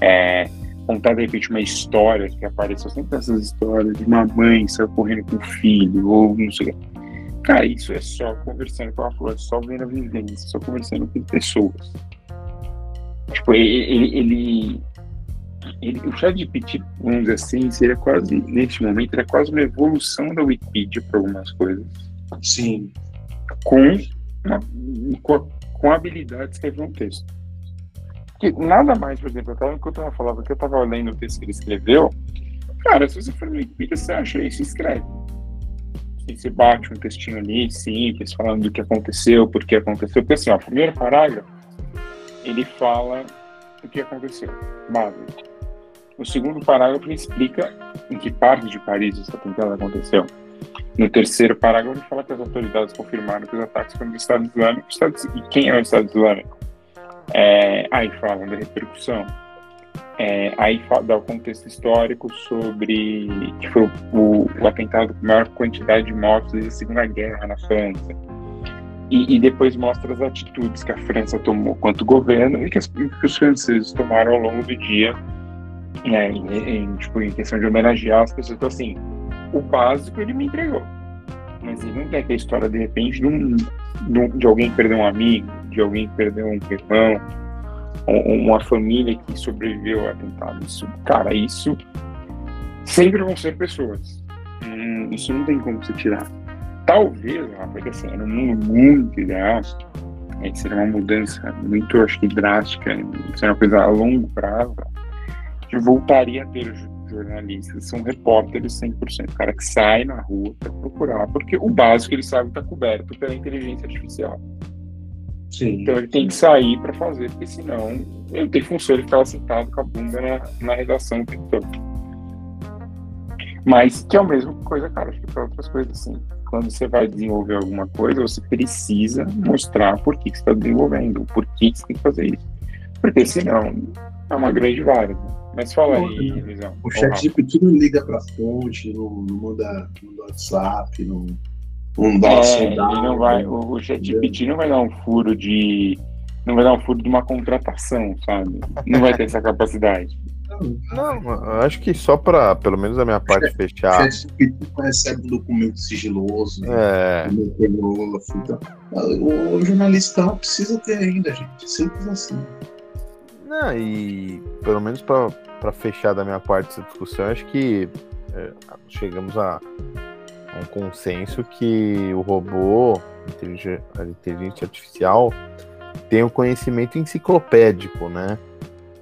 é, contar de repente uma história que apareceu sempre essas histórias de uma mãe saiu correndo com o filho, ou não sei o que. Cara, isso é só conversando com a flor, é só vendo a vivência, só conversando com pessoas. Tipo, ele, ele, o chat de PT, vamos dizer assim, seria quase, neste momento, era quase uma evolução da Wikipedia para algumas coisas. Sim com, com, com a habilidade de escrever um texto. Que nada mais, por exemplo, eu tava, enquanto eu falava que eu estava lendo o texto que ele escreveu, cara, se você for no Wikipedia, você acha isso, escreve. E você bate um textinho ali, simples, falando do que aconteceu, por que aconteceu. Porque assim, ó, o primeiro parágrafo, ele fala o que aconteceu, básico. O segundo parágrafo explica em que parte de Paris esse atentado aconteceu. No terceiro parágrafo, ele fala que as autoridades confirmaram que os ataques foram do Estado Islâmico. E quem é o Estado Islâmico? É, aí falam da repercussão. É, aí dá o contexto histórico sobre que foi o, o, atentado com maior quantidade de mortos desde a Segunda Guerra na França. E, e, depois mostra as atitudes que a França tomou quanto governo e que, as, que os franceses tomaram ao longo do dia né, em, em, tipo, em questão de homenagear as pessoas. Então, assim, o básico ele me entregou. Mas ele não quer que a história, de repente, de, um, de alguém perder um amigo, de alguém perder um irmão, uma família que sobreviveu ao atentado. Isso, cara, isso sempre vão ser pessoas. Hum, isso não tem como se tirar. Talvez, porque assim, no mundo muito ideal, seria uma mudança muito, acho que drástica, seria uma coisa a longo prazo, que voltaria a ter jornalistas são repórteres 100%, o cara que sai na rua para procurar, porque o básico ele sabe está coberto pela inteligência artificial. Sim. Então ele tem que sair para fazer, porque senão ele tem função de ficar sentado com a bunda na, na redação o tempo todo. Mas que é a mesma coisa, cara, acho que para outras coisas assim. quando você vai desenvolver alguma coisa, você precisa mostrar por que, que você está desenvolvendo, por que, que você tem que fazer isso. Porque senão é uma grande várzea. Mas fala aí, Luizão. O chat GPT não liga pra fonte, não, não manda no WhatsApp, não, não dá é, ele não vai, o, o chat GPT não vai dar um furo de. Não vai dar um furo de uma contratação, sabe? Não vai ter essa capacidade. Não, eu acho que só para, pelo menos a minha parte, fechar. O recebe um documento sigiloso, é. então, o jornalista precisa ter ainda, gente. Simples assim. Não, e pelo menos para fechar da minha parte essa discussão, acho que é, chegamos a, a, um consenso que o robô, a inteligência artificial, tem um conhecimento enciclopédico, né?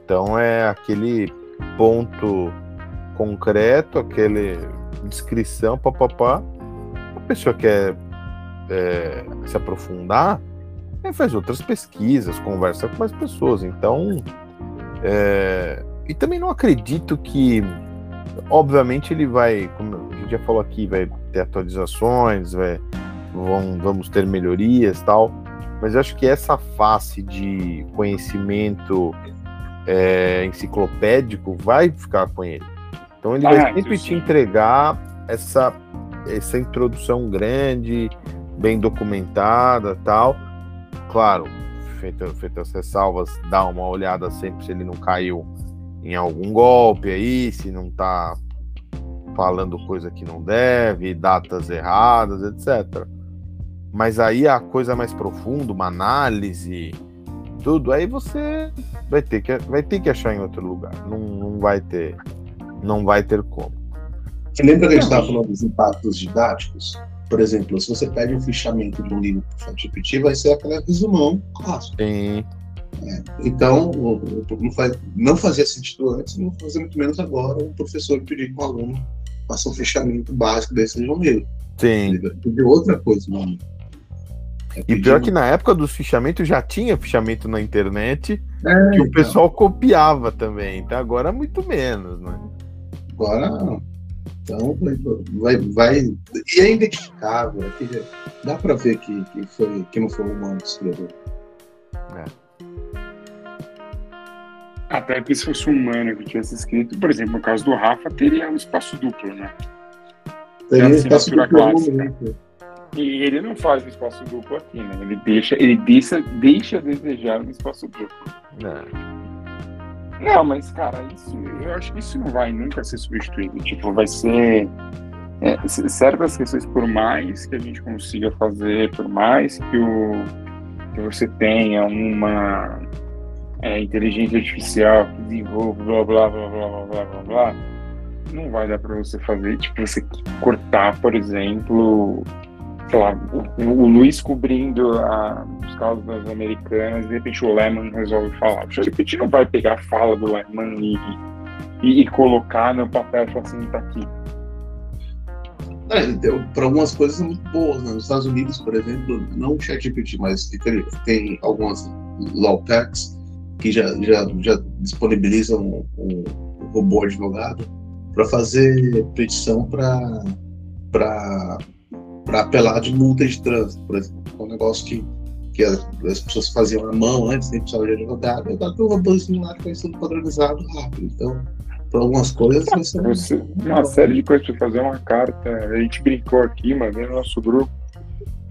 Então é aquele ponto concreto, aquele descrição, papapá. A pessoa quer é, se aprofundar, aí faz outras pesquisas, conversa com mais pessoas. Então, é, e também não acredito que, obviamente, ele vai, como a gente já falou aqui, vai ter atualizações, vai, vão, vamos ter melhorias tal. Mas eu acho que essa face de conhecimento é, enciclopédico vai ficar com ele. Então ele ah, vai sempre te entregar essa, essa introdução grande, bem documentada tal. Claro, feito, feito as ressalvas, dá uma olhada sempre se ele não caiu em algum golpe aí, se não tá falando coisa que não deve, datas erradas, etc. Mas aí a coisa mais profunda, uma análise, tudo, aí você vai ter que, vai ter que achar em outro lugar. Não, não vai ter. Não vai ter como. Você lembra que a gente estava falando dos impactos didáticos? Por exemplo, se você pede um fichamento de um livro para o ChatGPT, vai ser aquela resumão clássico. Sim. É. Então, não, faz, não fazia sentido antes, não fazia muito menos agora um professor pedir que um aluno faça um fechamento básico desse de um livro. Sim. De outra coisa, não. É e pior que na época dos fichamentos já tinha fichamento na internet é, que o então. pessoal copiava também. Então agora muito menos, né? Agora não. Então vai, vai. E é identificável. É dá para ver que, que, foi, que não foi o humano que escreveu. É. Até que se fosse um humano que tivesse escrito, por exemplo, no caso do Rafa, teria um espaço duplo, né? Teria um espaço duplo. Clássica. E ele não faz o espaço duplo aqui, né? Ele deixa, ele deixa, deixa a desejar um espaço duplo. Não. Não, mas, cara, isso, eu acho que isso não vai nunca ser substituído. Tipo, vai ser. É, certas questões, por mais que a gente consiga fazer, por mais que, o, que você tenha uma é, inteligência artificial que desenvolva blá blá blá blá blá blá blá blá, não vai dar para você fazer, tipo, você cortar, por exemplo, sei lá, o, o Luiz cobrindo a, os casos das americanas, de repente o Lehman resolve falar. De repente não vai pegar a fala do Lehman e, e, e colocar no papel e falar assim, tá aqui. É, para algumas coisas são muito boas. Né? Nos Estados Unidos, por exemplo, não o ChatGPT, mas tem, tem algumas law techs que já, já, já disponibilizam um, um robô advogado para fazer petição para para apelar de multa de trânsito, por exemplo. É um negócio que, que as, as pessoas faziam à mão antes, nem precisava de advogado. Agora tem um robôzinho lá que faz tudo padronizado rápido. Então, para algumas coisas. Você, você, uma série de coisas para fazer uma carta. A gente brincou aqui, mas no nosso grupo,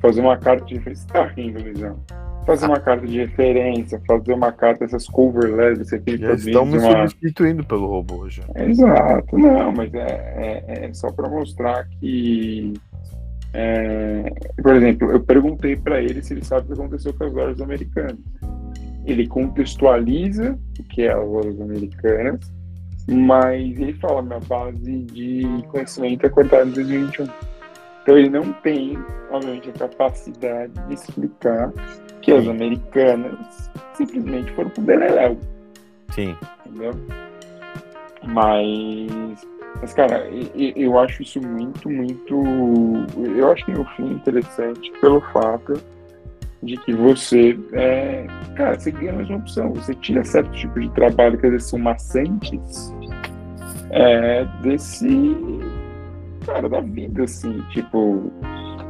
fazer uma carta de referência. Você tá rindo, Luizão? Fazer uma carta de referência, fazer uma carta, essas cover letters, você tem Já estamos uma... substituindo pelo robô já. Exato, não, mas é, é, é só para mostrar que é, por exemplo, eu perguntei para ele se ele sabe o que aconteceu com as lojas americanas. Ele contextualiza o que é as lojas americanas, mas ele fala: minha base de conhecimento é cortada em 2021. Então ele não tem, obviamente, a capacidade de explicar que as americanas simplesmente foram pro Beleléu. Sim. Entendeu? Mas mas, cara, eu acho isso muito, muito. Eu acho que no fim interessante pelo fato de que você, é, cara, você ganha mais uma opção. Você tira certo tipo de trabalho que às vezes são maçantes é, desse. Cara, da vida, assim. Tipo,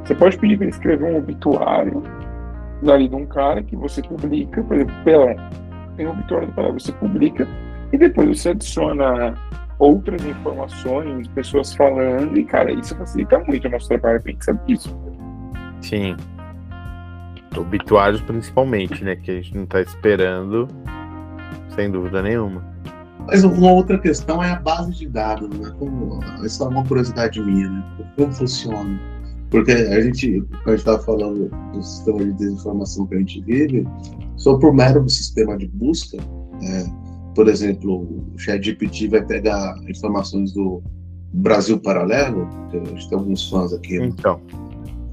Você pode pedir para ele escrever um obituário dali de um cara que você publica, por exemplo, Pelé. Tem um obituário do Pelé, você publica e depois você adiciona outras informações, pessoas falando, e cara, isso facilita muito o nosso trabalho, pensa nisso. Sim. Obituários principalmente, né? Que a gente não tá esperando, sem dúvida nenhuma. Mas uma outra questão é a base de dados, né? Como, essa é uma curiosidade minha, né? Como funciona? Porque a gente, a gente estava falando do sistema de desinformação que a gente vive, só por mero sistema de busca, é, por exemplo, o ChatGPT vai pegar informações do Brasil Paralelo, a gente tem alguns fãs aqui. Né? Então.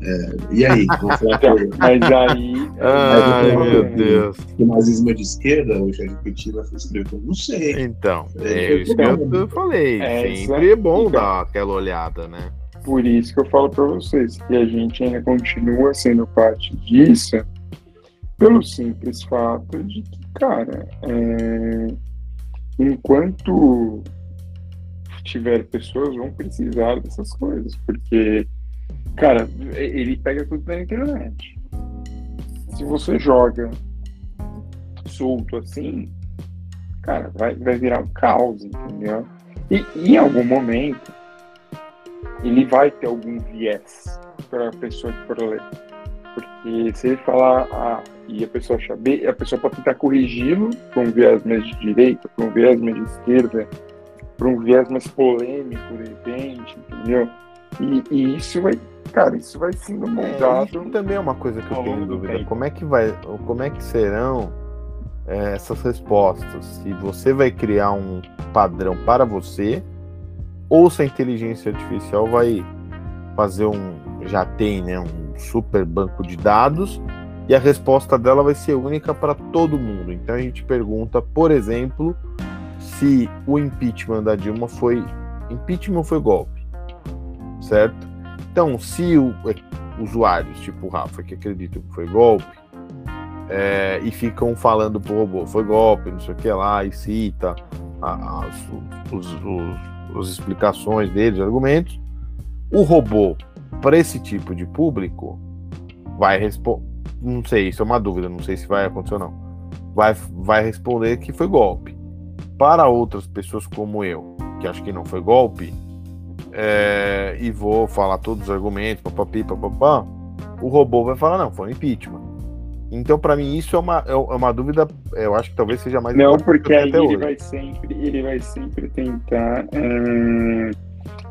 É, e aí? mas aí. Ai, meu Deus. O nazismo é de esquerda, o ChatGPT vai escrever, não sei. Então, é, é isso que eu, falei. É, sempre é bom então, dar aquela olhada, né? Por isso que eu falo para vocês que a gente ainda continua sendo parte disso, pelo simples fato de que, cara, é, enquanto tiver pessoas, vão precisar dessas coisas, porque, cara, ele pega tudo na internet. Se você joga solto assim, cara, vai, vai virar um caos, entendeu? E, em algum momento, ele vai ter algum viés para a pessoa que for ler. Porque se ele falar A e a pessoa B, a pessoa pode tentar corrigi-lo para um viés mais de direita, para um viés mais de esquerda, para um viés mais polêmico, de repente, entendeu? E, e isso vai, cara, isso vai sendo é, moldado. É, também é uma coisa que eu tenho dúvida. Como é que vai, como é que serão é, essas respostas? Se você vai criar um padrão para você, ou se a inteligência artificial vai fazer um, já tem, né, um super banco de dados e a resposta dela vai ser única para todo mundo. Então a gente pergunta, por exemplo, se o impeachment da Dilma foi impeachment foi golpe, certo? Então, se o, é, usuários tipo o Rafa que acreditam que foi golpe é, e ficam falando pro robô foi golpe, não sei o que lá e cita as, os, os, as explicações deles, argumentos, o robô para esse tipo de público vai responder não sei, isso é uma dúvida, não sei se vai acontecer ou não. Vai, vai responder que foi golpe. Para outras pessoas como eu, que acho que não foi golpe, é, e vou falar todos os argumentos, papapi, papapá, o robô vai falar, não, foi um impeachment. Então, para mim, isso é uma, é, é uma dúvida, eu acho que talvez seja mais Não, porque aí ele vai, sempre, ele vai sempre tentar. É...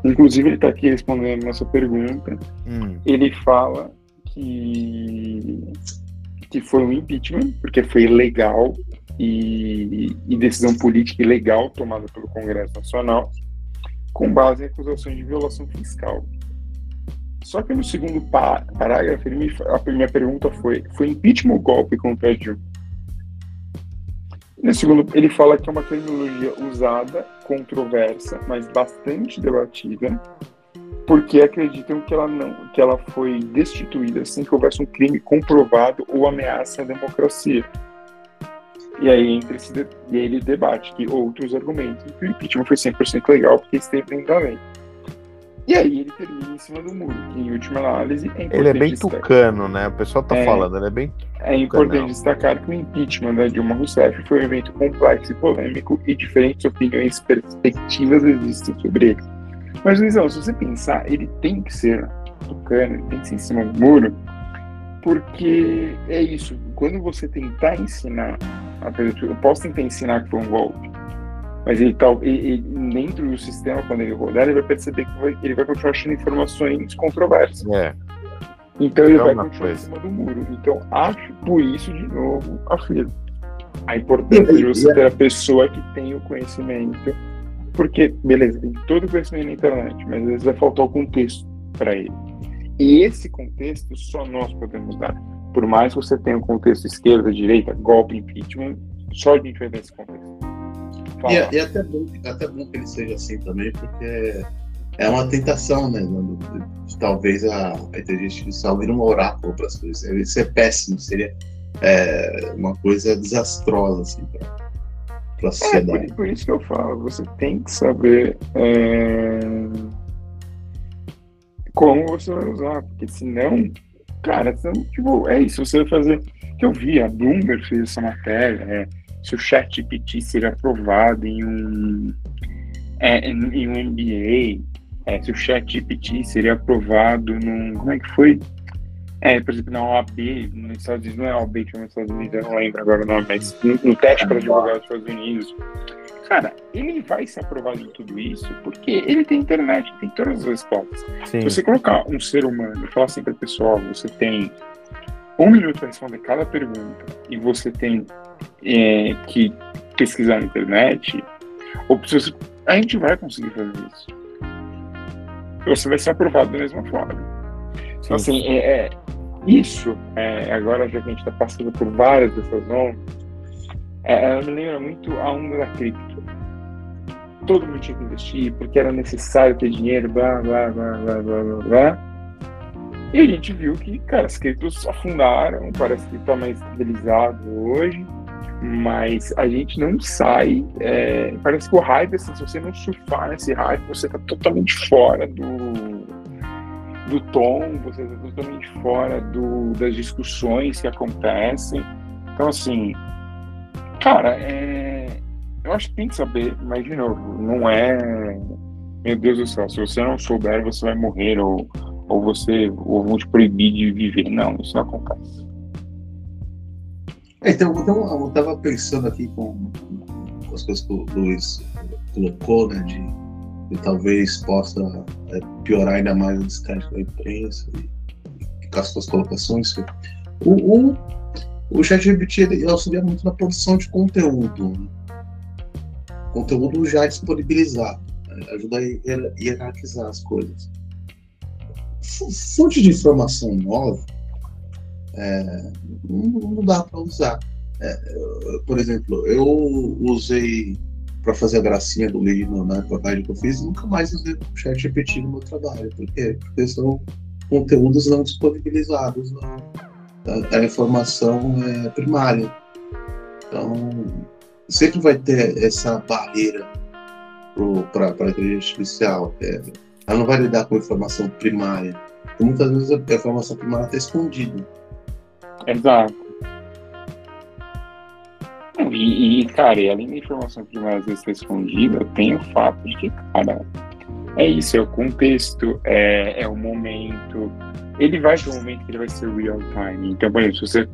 Inclusive, ele está aqui respondendo a nossa pergunta. Hum. Ele fala que, que foi um impeachment, porque foi legal e, e decisão política ilegal tomada pelo Congresso Nacional, com base em acusações de violação fiscal. Só que no segundo parágrafo, a primeira pergunta foi: foi impeachment ou golpe contra a Dilma? No segundo, ele fala que é uma terminologia usada, controversa, mas bastante debatida, porque acreditam que ela não, que ela foi destituída sem que houvesse um crime comprovado ou ameaça à democracia. E aí, entre esse, e aí ele debate que outros argumentos que o impeachment foi 100% legal porque esteve dentro da lei. E aí ele termina em cima do muro, que em última análise é Ele é bem destacar. tucano, né? O pessoal tá é, falando, ele é bem É importante destacar que o impeachment da Dilma Rousseff foi um evento complexo e polêmico e diferentes opiniões e perspectivas existem sobre ele. Mas, Luizão, se você pensar, ele tem que ser tucano, ele tem que ser em cima do muro, porque é isso. Quando você tentar ensinar, eu posso tentar ensinar que foi um golpe, mas ele, tá, ele, ele, dentro do sistema, quando ele rodar, ele vai perceber que vai, ele vai continuar achando informações controversas. É. Então ele vai continuar coisa. em cima do muro. Então, acho, por isso, de novo, afirmo. A importância de você ter a pessoa que tem o conhecimento porque, beleza, tem todo o conhecimento na internet, mas às vezes vai faltar o contexto para ele. E esse contexto só nós podemos dar. Por mais que você tenha um contexto esquerda, direita, golpe, impeachment, só a gente vai dar esse contexto. E, é, e é até, bom, até bom que ele seja assim também, porque é uma tentação, né? Talvez a, a inteligência artificial vire um oráculo para as coisas. Isso é péssimo, seria é, uma coisa desastrosa, assim, pra, para a sociedade. É, por, por, isso que eu falo, você tem que saber é, como você vai usar, porque senão, cara, senão, tipo, é isso, você vai fazer. que eu vi, a Bloomberg fez essa matéria, é, se o chat GPT seria aprovado em um, é, em, em um MBA, é, se o chat GPT seria aprovado num. Como é que foi? É, por exemplo, na OAB, nos Estados Unidos, não é OAB que é nos Estados Unidos, eu não lembro agora o nome, mas no, no teste para advogado dos Estados Unidos. Cara, ele vai ser aprovado em tudo isso porque ele tem internet, tem todas as respostas. Sim. Se você colocar um ser humano e falar assim para o pessoal, você tem um minuto para responder cada pergunta e você tem é, que pesquisar na internet, ou você, a gente vai conseguir fazer isso. Você vai ser aprovado da mesma forma. Então, assim, é, é isso, é, agora já que a gente está passando por várias dessas ondas, é, ela me lembra muito a onda da cripto. Todo mundo tinha que investir porque era necessário ter dinheiro, blá, blá, blá, blá, blá, blá, blá. E a gente viu que, cara, as criptos afundaram, parece que está mais estabilizado hoje, mas a gente não sai. É, parece que o hype, assim, se você não surfar nesse hype, você está totalmente fora do, do tom, você está totalmente fora do, das discussões que acontecem. Então, assim, cara, é, eu acho que tem que saber, mas, de novo, não é. Meu Deus do céu, se você não souber, você vai morrer, ou, ou você ou vão te proibir de viver. Não, isso não acontece. É, então, eu estava pensando aqui com, com, as coisas que o Luiz colocou, né, de e talvez possa é, piorar ainda mais o descrédito da imprensa e, e com as suas colocações. O, o, o ChatGPT auxilia muito na produção de conteúdo, né? conteúdo já disponibilizado, né? ajuda a hierarquizar as coisas. Fonte de informação nova é, não, não, dá para usar. É, por exemplo, eu usei para fazer a gracinha do livro na reportagem que eu fiz, nunca mais usei o chat GPT no meu trabalho. Por quê? Porque são conteúdos não disponibilizados, não. A, a, informação é primária. Então, sempre vai ter essa barreira para a inteligência artificial. É, ela não vai lidar com informação primária. E muitas vezes a informação primária está escondida. Exato. E, e, cara, e além da informação primária às vezes estar escondida, tem o fato de que, cara, é isso, é o contexto, é, é o momento. Ele vai ter um momento que ele vai ser real time. Então, por exemplo, se você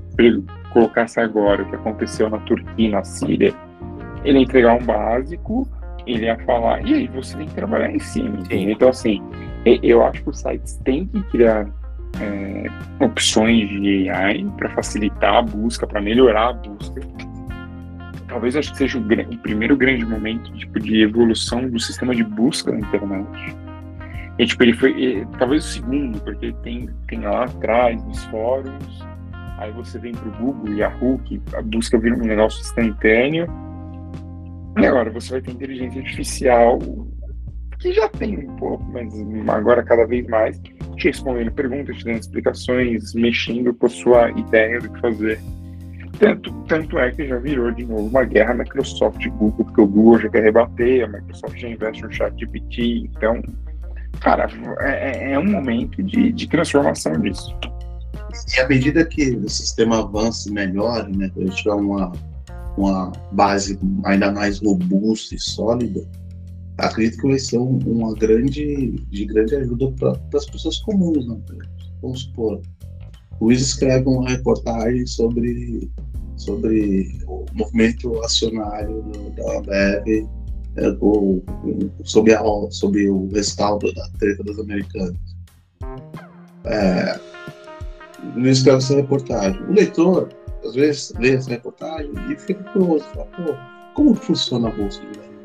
colocasse agora o que aconteceu na Turquia, na Síria, ele ia entregar um básico, ele ia falar, e aí você tem que trabalhar em cima. Então, assim, eu acho que os sites têm que criar é, opções de AI para facilitar a busca, para melhorar a busca talvez acho que seja o, o, primeiro grande momento tipo, de evolução do sistema de busca na internet. E, tipo, ele foi, e, talvez o segundo, porque tem, tem lá atrás, nos fóruns, aí você vem para o Google Yahoo, que a busca vira um negócio instantâneo, e agora você vai ter inteligência artificial, que já tem um pouco, mas agora cada vez mais, te respondendo perguntas, te dando explicações, mexendo com a sua ideia do que fazer. Tanto, tanto é que já virou de novo uma guerra Microsoft e Google, porque o Google já quer rebater, a Microsoft já investe no chat GPT, então, cara, é, é, é um momento de, de transformação disso. E à medida que o sistema avança e melhora, né, a gente tiver uma, uma base ainda mais robusta e sólida, acredito que vai ser um, uma grande, de grande ajuda para as pessoas comuns, né? Vamos supor, o Luiz escreve uma reportagem sobre, sobre o movimento acionário da Ambev é, sobre, sobre o restauro da treta das americanas. É, Luiz escreve essa reportagem. O leitor, às vezes, lê essa reportagem e fica curioso, fala, pô, como funciona a bolsa de valores?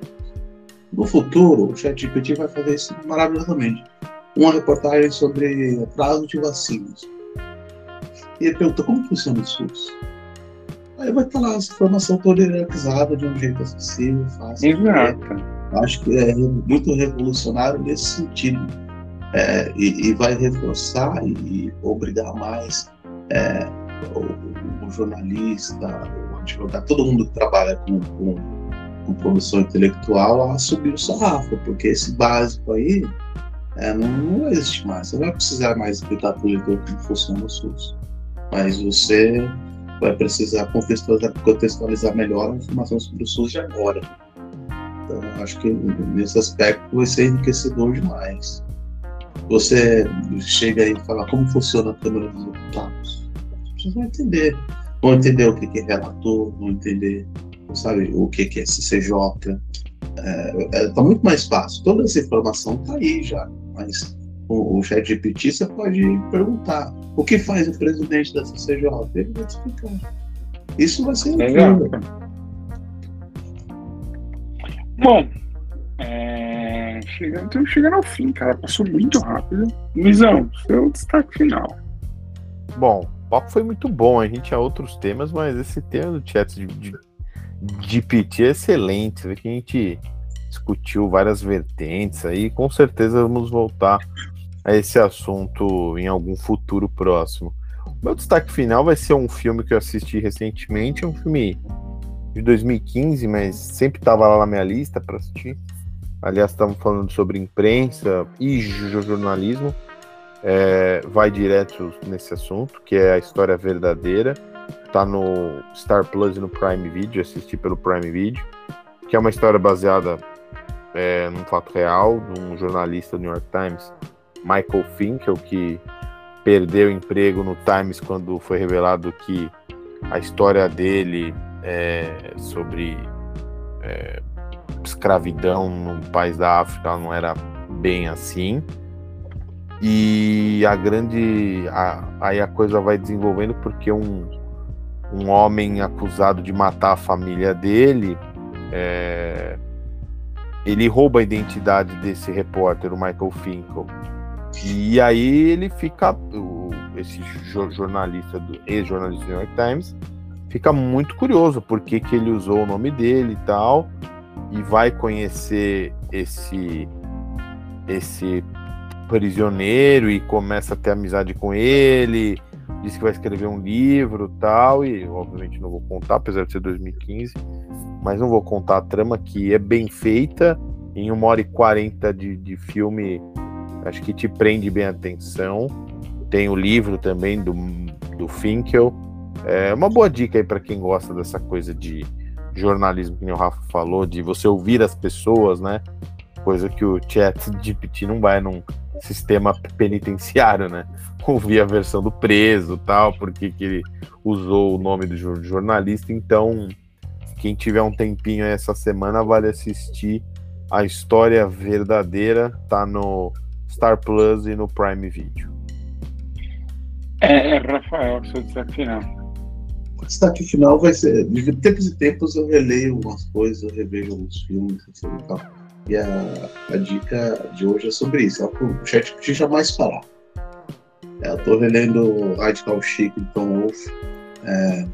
No futuro, o ChatGPT vai fazer isso maravilhosamente. Uma reportagem sobre prazo de vacinas e ele perguntou como funciona o SUS. Aí vai estar lá essa informação toda hierarquizada de um jeito acessível, fácil. Exato. Acho que é muito revolucionário nesse sentido. É, e, e, vai reforçar e obrigar mais é, o, o, jornalista, o advogado, todo mundo que trabalha com, com, com produção intelectual a subir o sarrafo, porque esse básico aí é, não, não existe mais. Você não vai precisar mais explicar para o leitor como funciona o SUS. Mas você vai precisar contextualizar, contextualizar melhor a informação sobre o SUS de agora. Então, acho que nesse aspecto vai ser enriquecedor demais. Você chega aí e fala como funciona a Câmara dos Deputados. Pessoas vão entender. Vão entender o que é relator, vão entender sabe, o que é CCJ. Está é, é, tá muito mais fácil. Toda essa informação está aí já. Mas o, o chat GPT você pode perguntar o que faz o presidente da CCJ? Ele vai te explicar. Isso vai ser legal. Bom, é, chegando, estamos chegando ao fim, cara. Passou muito rápido. Luizão, seu destaque final. Bom, o papo foi muito bom. A gente tinha outros temas, mas esse tema do chat de, de, de PT é excelente. Você que a gente discutiu várias vertentes aí. Com certeza vamos voltar a esse assunto em algum futuro próximo. O meu destaque final vai ser um filme que eu assisti recentemente, um filme de 2015, mas sempre estava lá na minha lista para assistir. Aliás, estamos falando sobre imprensa e jornalismo. É, vai direto nesse assunto, que é a história verdadeira. Está no Star Plus e no Prime Video, assisti pelo Prime Video, que é uma história baseada é, num fato real, de um jornalista do New York Times Michael Finkel, que perdeu o emprego no Times quando foi revelado que a história dele é, sobre é, escravidão no país da África não era bem assim. E a grande. A, aí a coisa vai desenvolvendo porque um, um homem acusado de matar a família dele. É, ele rouba a identidade desse repórter, o Michael Finkel, e aí ele fica, o, esse jornalista, do ex-jornalista do New York Times, fica muito curioso por que, que ele usou o nome dele e tal, e vai conhecer esse esse prisioneiro e começa a ter amizade com ele, diz que vai escrever um livro tal, e obviamente não vou contar, apesar de ser 2015, mas não vou contar a trama que é bem feita, em uma hora e quarenta de, de filme Acho que te prende bem a atenção. Tem o livro também do, do Finkel. É uma boa dica aí para quem gosta dessa coisa de jornalismo que o Rafa falou, de você ouvir as pessoas, né? Coisa que o chat GPT não vai num sistema penitenciário, né? Ouvir a versão do preso tal, porque que ele usou o nome do jornalista. Então, quem tiver um tempinho essa semana, vale assistir a história verdadeira. Tá no Star Plus e no Prime Video. É, é Rafael, seu destaque final. O destaque final vai ser. De tempos em tempos eu releio algumas coisas, eu revejo alguns filmes assim, e tal. E a, a dica de hoje é sobre isso. É o chat que jamais parar. É, eu tô relendo Radical Chic de Tom Wolf. É,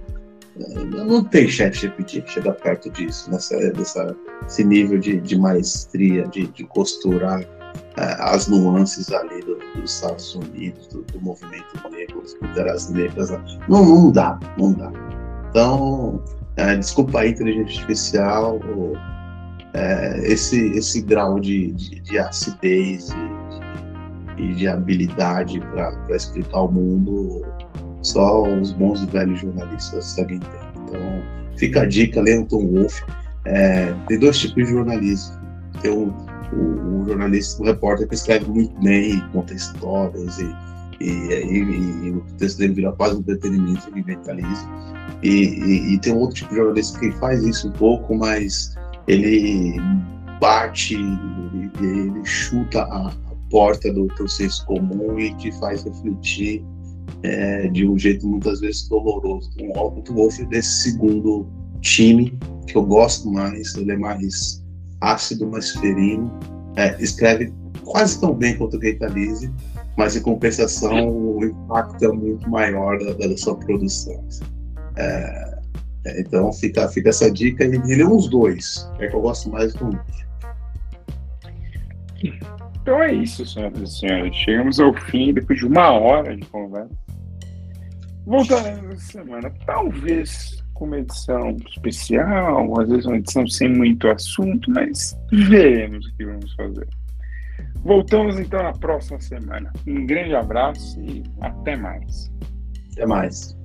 não tem chat GPT que chega perto disso, nessa, dessa, esse nível de, de maestria, de, de costurar é, as nuances ali do, dos Estados Unidos, do, do movimento negro, das culturas negras. Não, não dá, não dá. Então, é, desculpa a inteligência artificial, é, esse, esse grau de, de, de acidez e de, de, habilidade para explicar o mundo, só os bons e velhos jornalistas seguem ter. Então, fica a dica, leia o Tom Wolff. É, tem dois tipos de jornalismo. Tem um o, jornalista, o repórter que escreve muito bem, conta histórias e, e, e, e o texto dele vira quase um entretenimento, ele mentaliza. E, e, tem um outro tipo de jornalista que faz isso um pouco, mas ele bate, ele, ele chuta a, porta do senso comum e te faz refletir é, de um jeito muitas vezes doloroso. O Wolf desse segundo time, que eu gosto mais, ele é mais ácido, mais ferino. É, escreve quase tão bem quanto o Gaetalize, mas em compensação o impacto é muito maior da, da sua produção. É, é, então fica, fica essa dica e ele é uns dois, é que eu gosto mais do um. Então é isso, senhoras e senhores. Chegamos ao fim depois de uma hora de conversa. Voltaremos essa semana, talvez com uma edição especial, às vezes uma edição sem muito assunto, mas veremos o que vamos fazer. Voltamos então na próxima semana. Um grande abraço e até mais. Até mais.